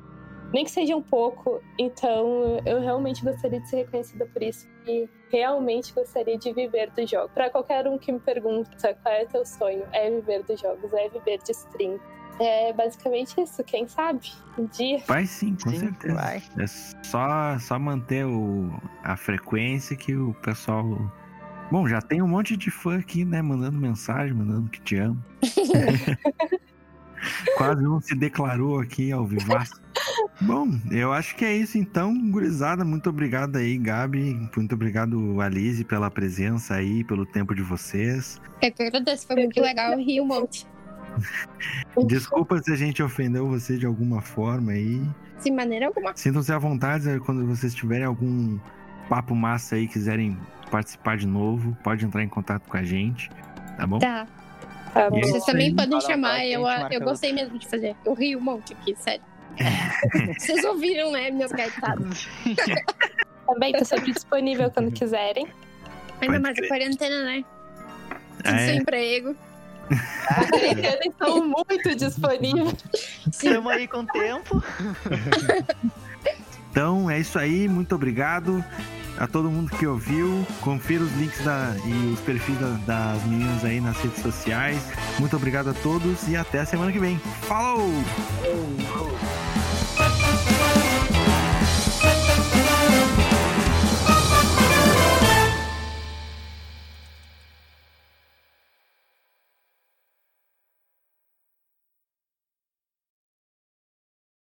S5: nem que seja um pouco. Então, eu realmente gostaria de ser reconhecida por isso. E realmente gostaria de viver dos jogos. Pra qualquer um que me pergunta qual é teu sonho, é viver dos jogos, é viver de stream. É basicamente isso, quem sabe? Um dia.
S4: Vai sim, com
S1: Sim,
S4: certeza.
S1: vai.
S4: É só, só manter o, a frequência que o pessoal. Bom, já tem um monte de fã aqui, né? Mandando mensagem, mandando que te amo. Quase um se declarou aqui ao vivaço. Bom, eu acho que é isso então, gurizada. Muito obrigado aí, Gabi. Muito obrigado, Alice, pela presença aí, pelo tempo de vocês.
S3: Eu que agradeço, foi muito legal, eu ri um monte.
S4: Desculpa se a gente ofendeu você de alguma forma aí.
S3: De maneira alguma.
S4: Sintam-se à vontade eh, quando vocês tiverem algum papo massa aí, quiserem participar de novo, pode entrar em contato com a gente, tá bom?
S3: Tá.
S5: Tá bom.
S4: É
S3: Vocês também podem chamar, eu, eu gostei mesmo de fazer. Eu ri um monte aqui, sério. Vocês ouviram, né, meus gaitados?
S5: Também tô sempre disponível quando quiserem.
S3: Ainda mais a quarentena, né? Sem
S4: É.
S3: seu emprego.
S5: Eles estão muito disponíveis.
S1: Estamos aí com tempo.
S4: Então é isso aí, muito obrigado a todo mundo que ouviu. Confira os links da- e os perfis da- das meninas aí nas redes sociais. Muito obrigado a todos e até a semana que vem. Falou!
S1: Oh.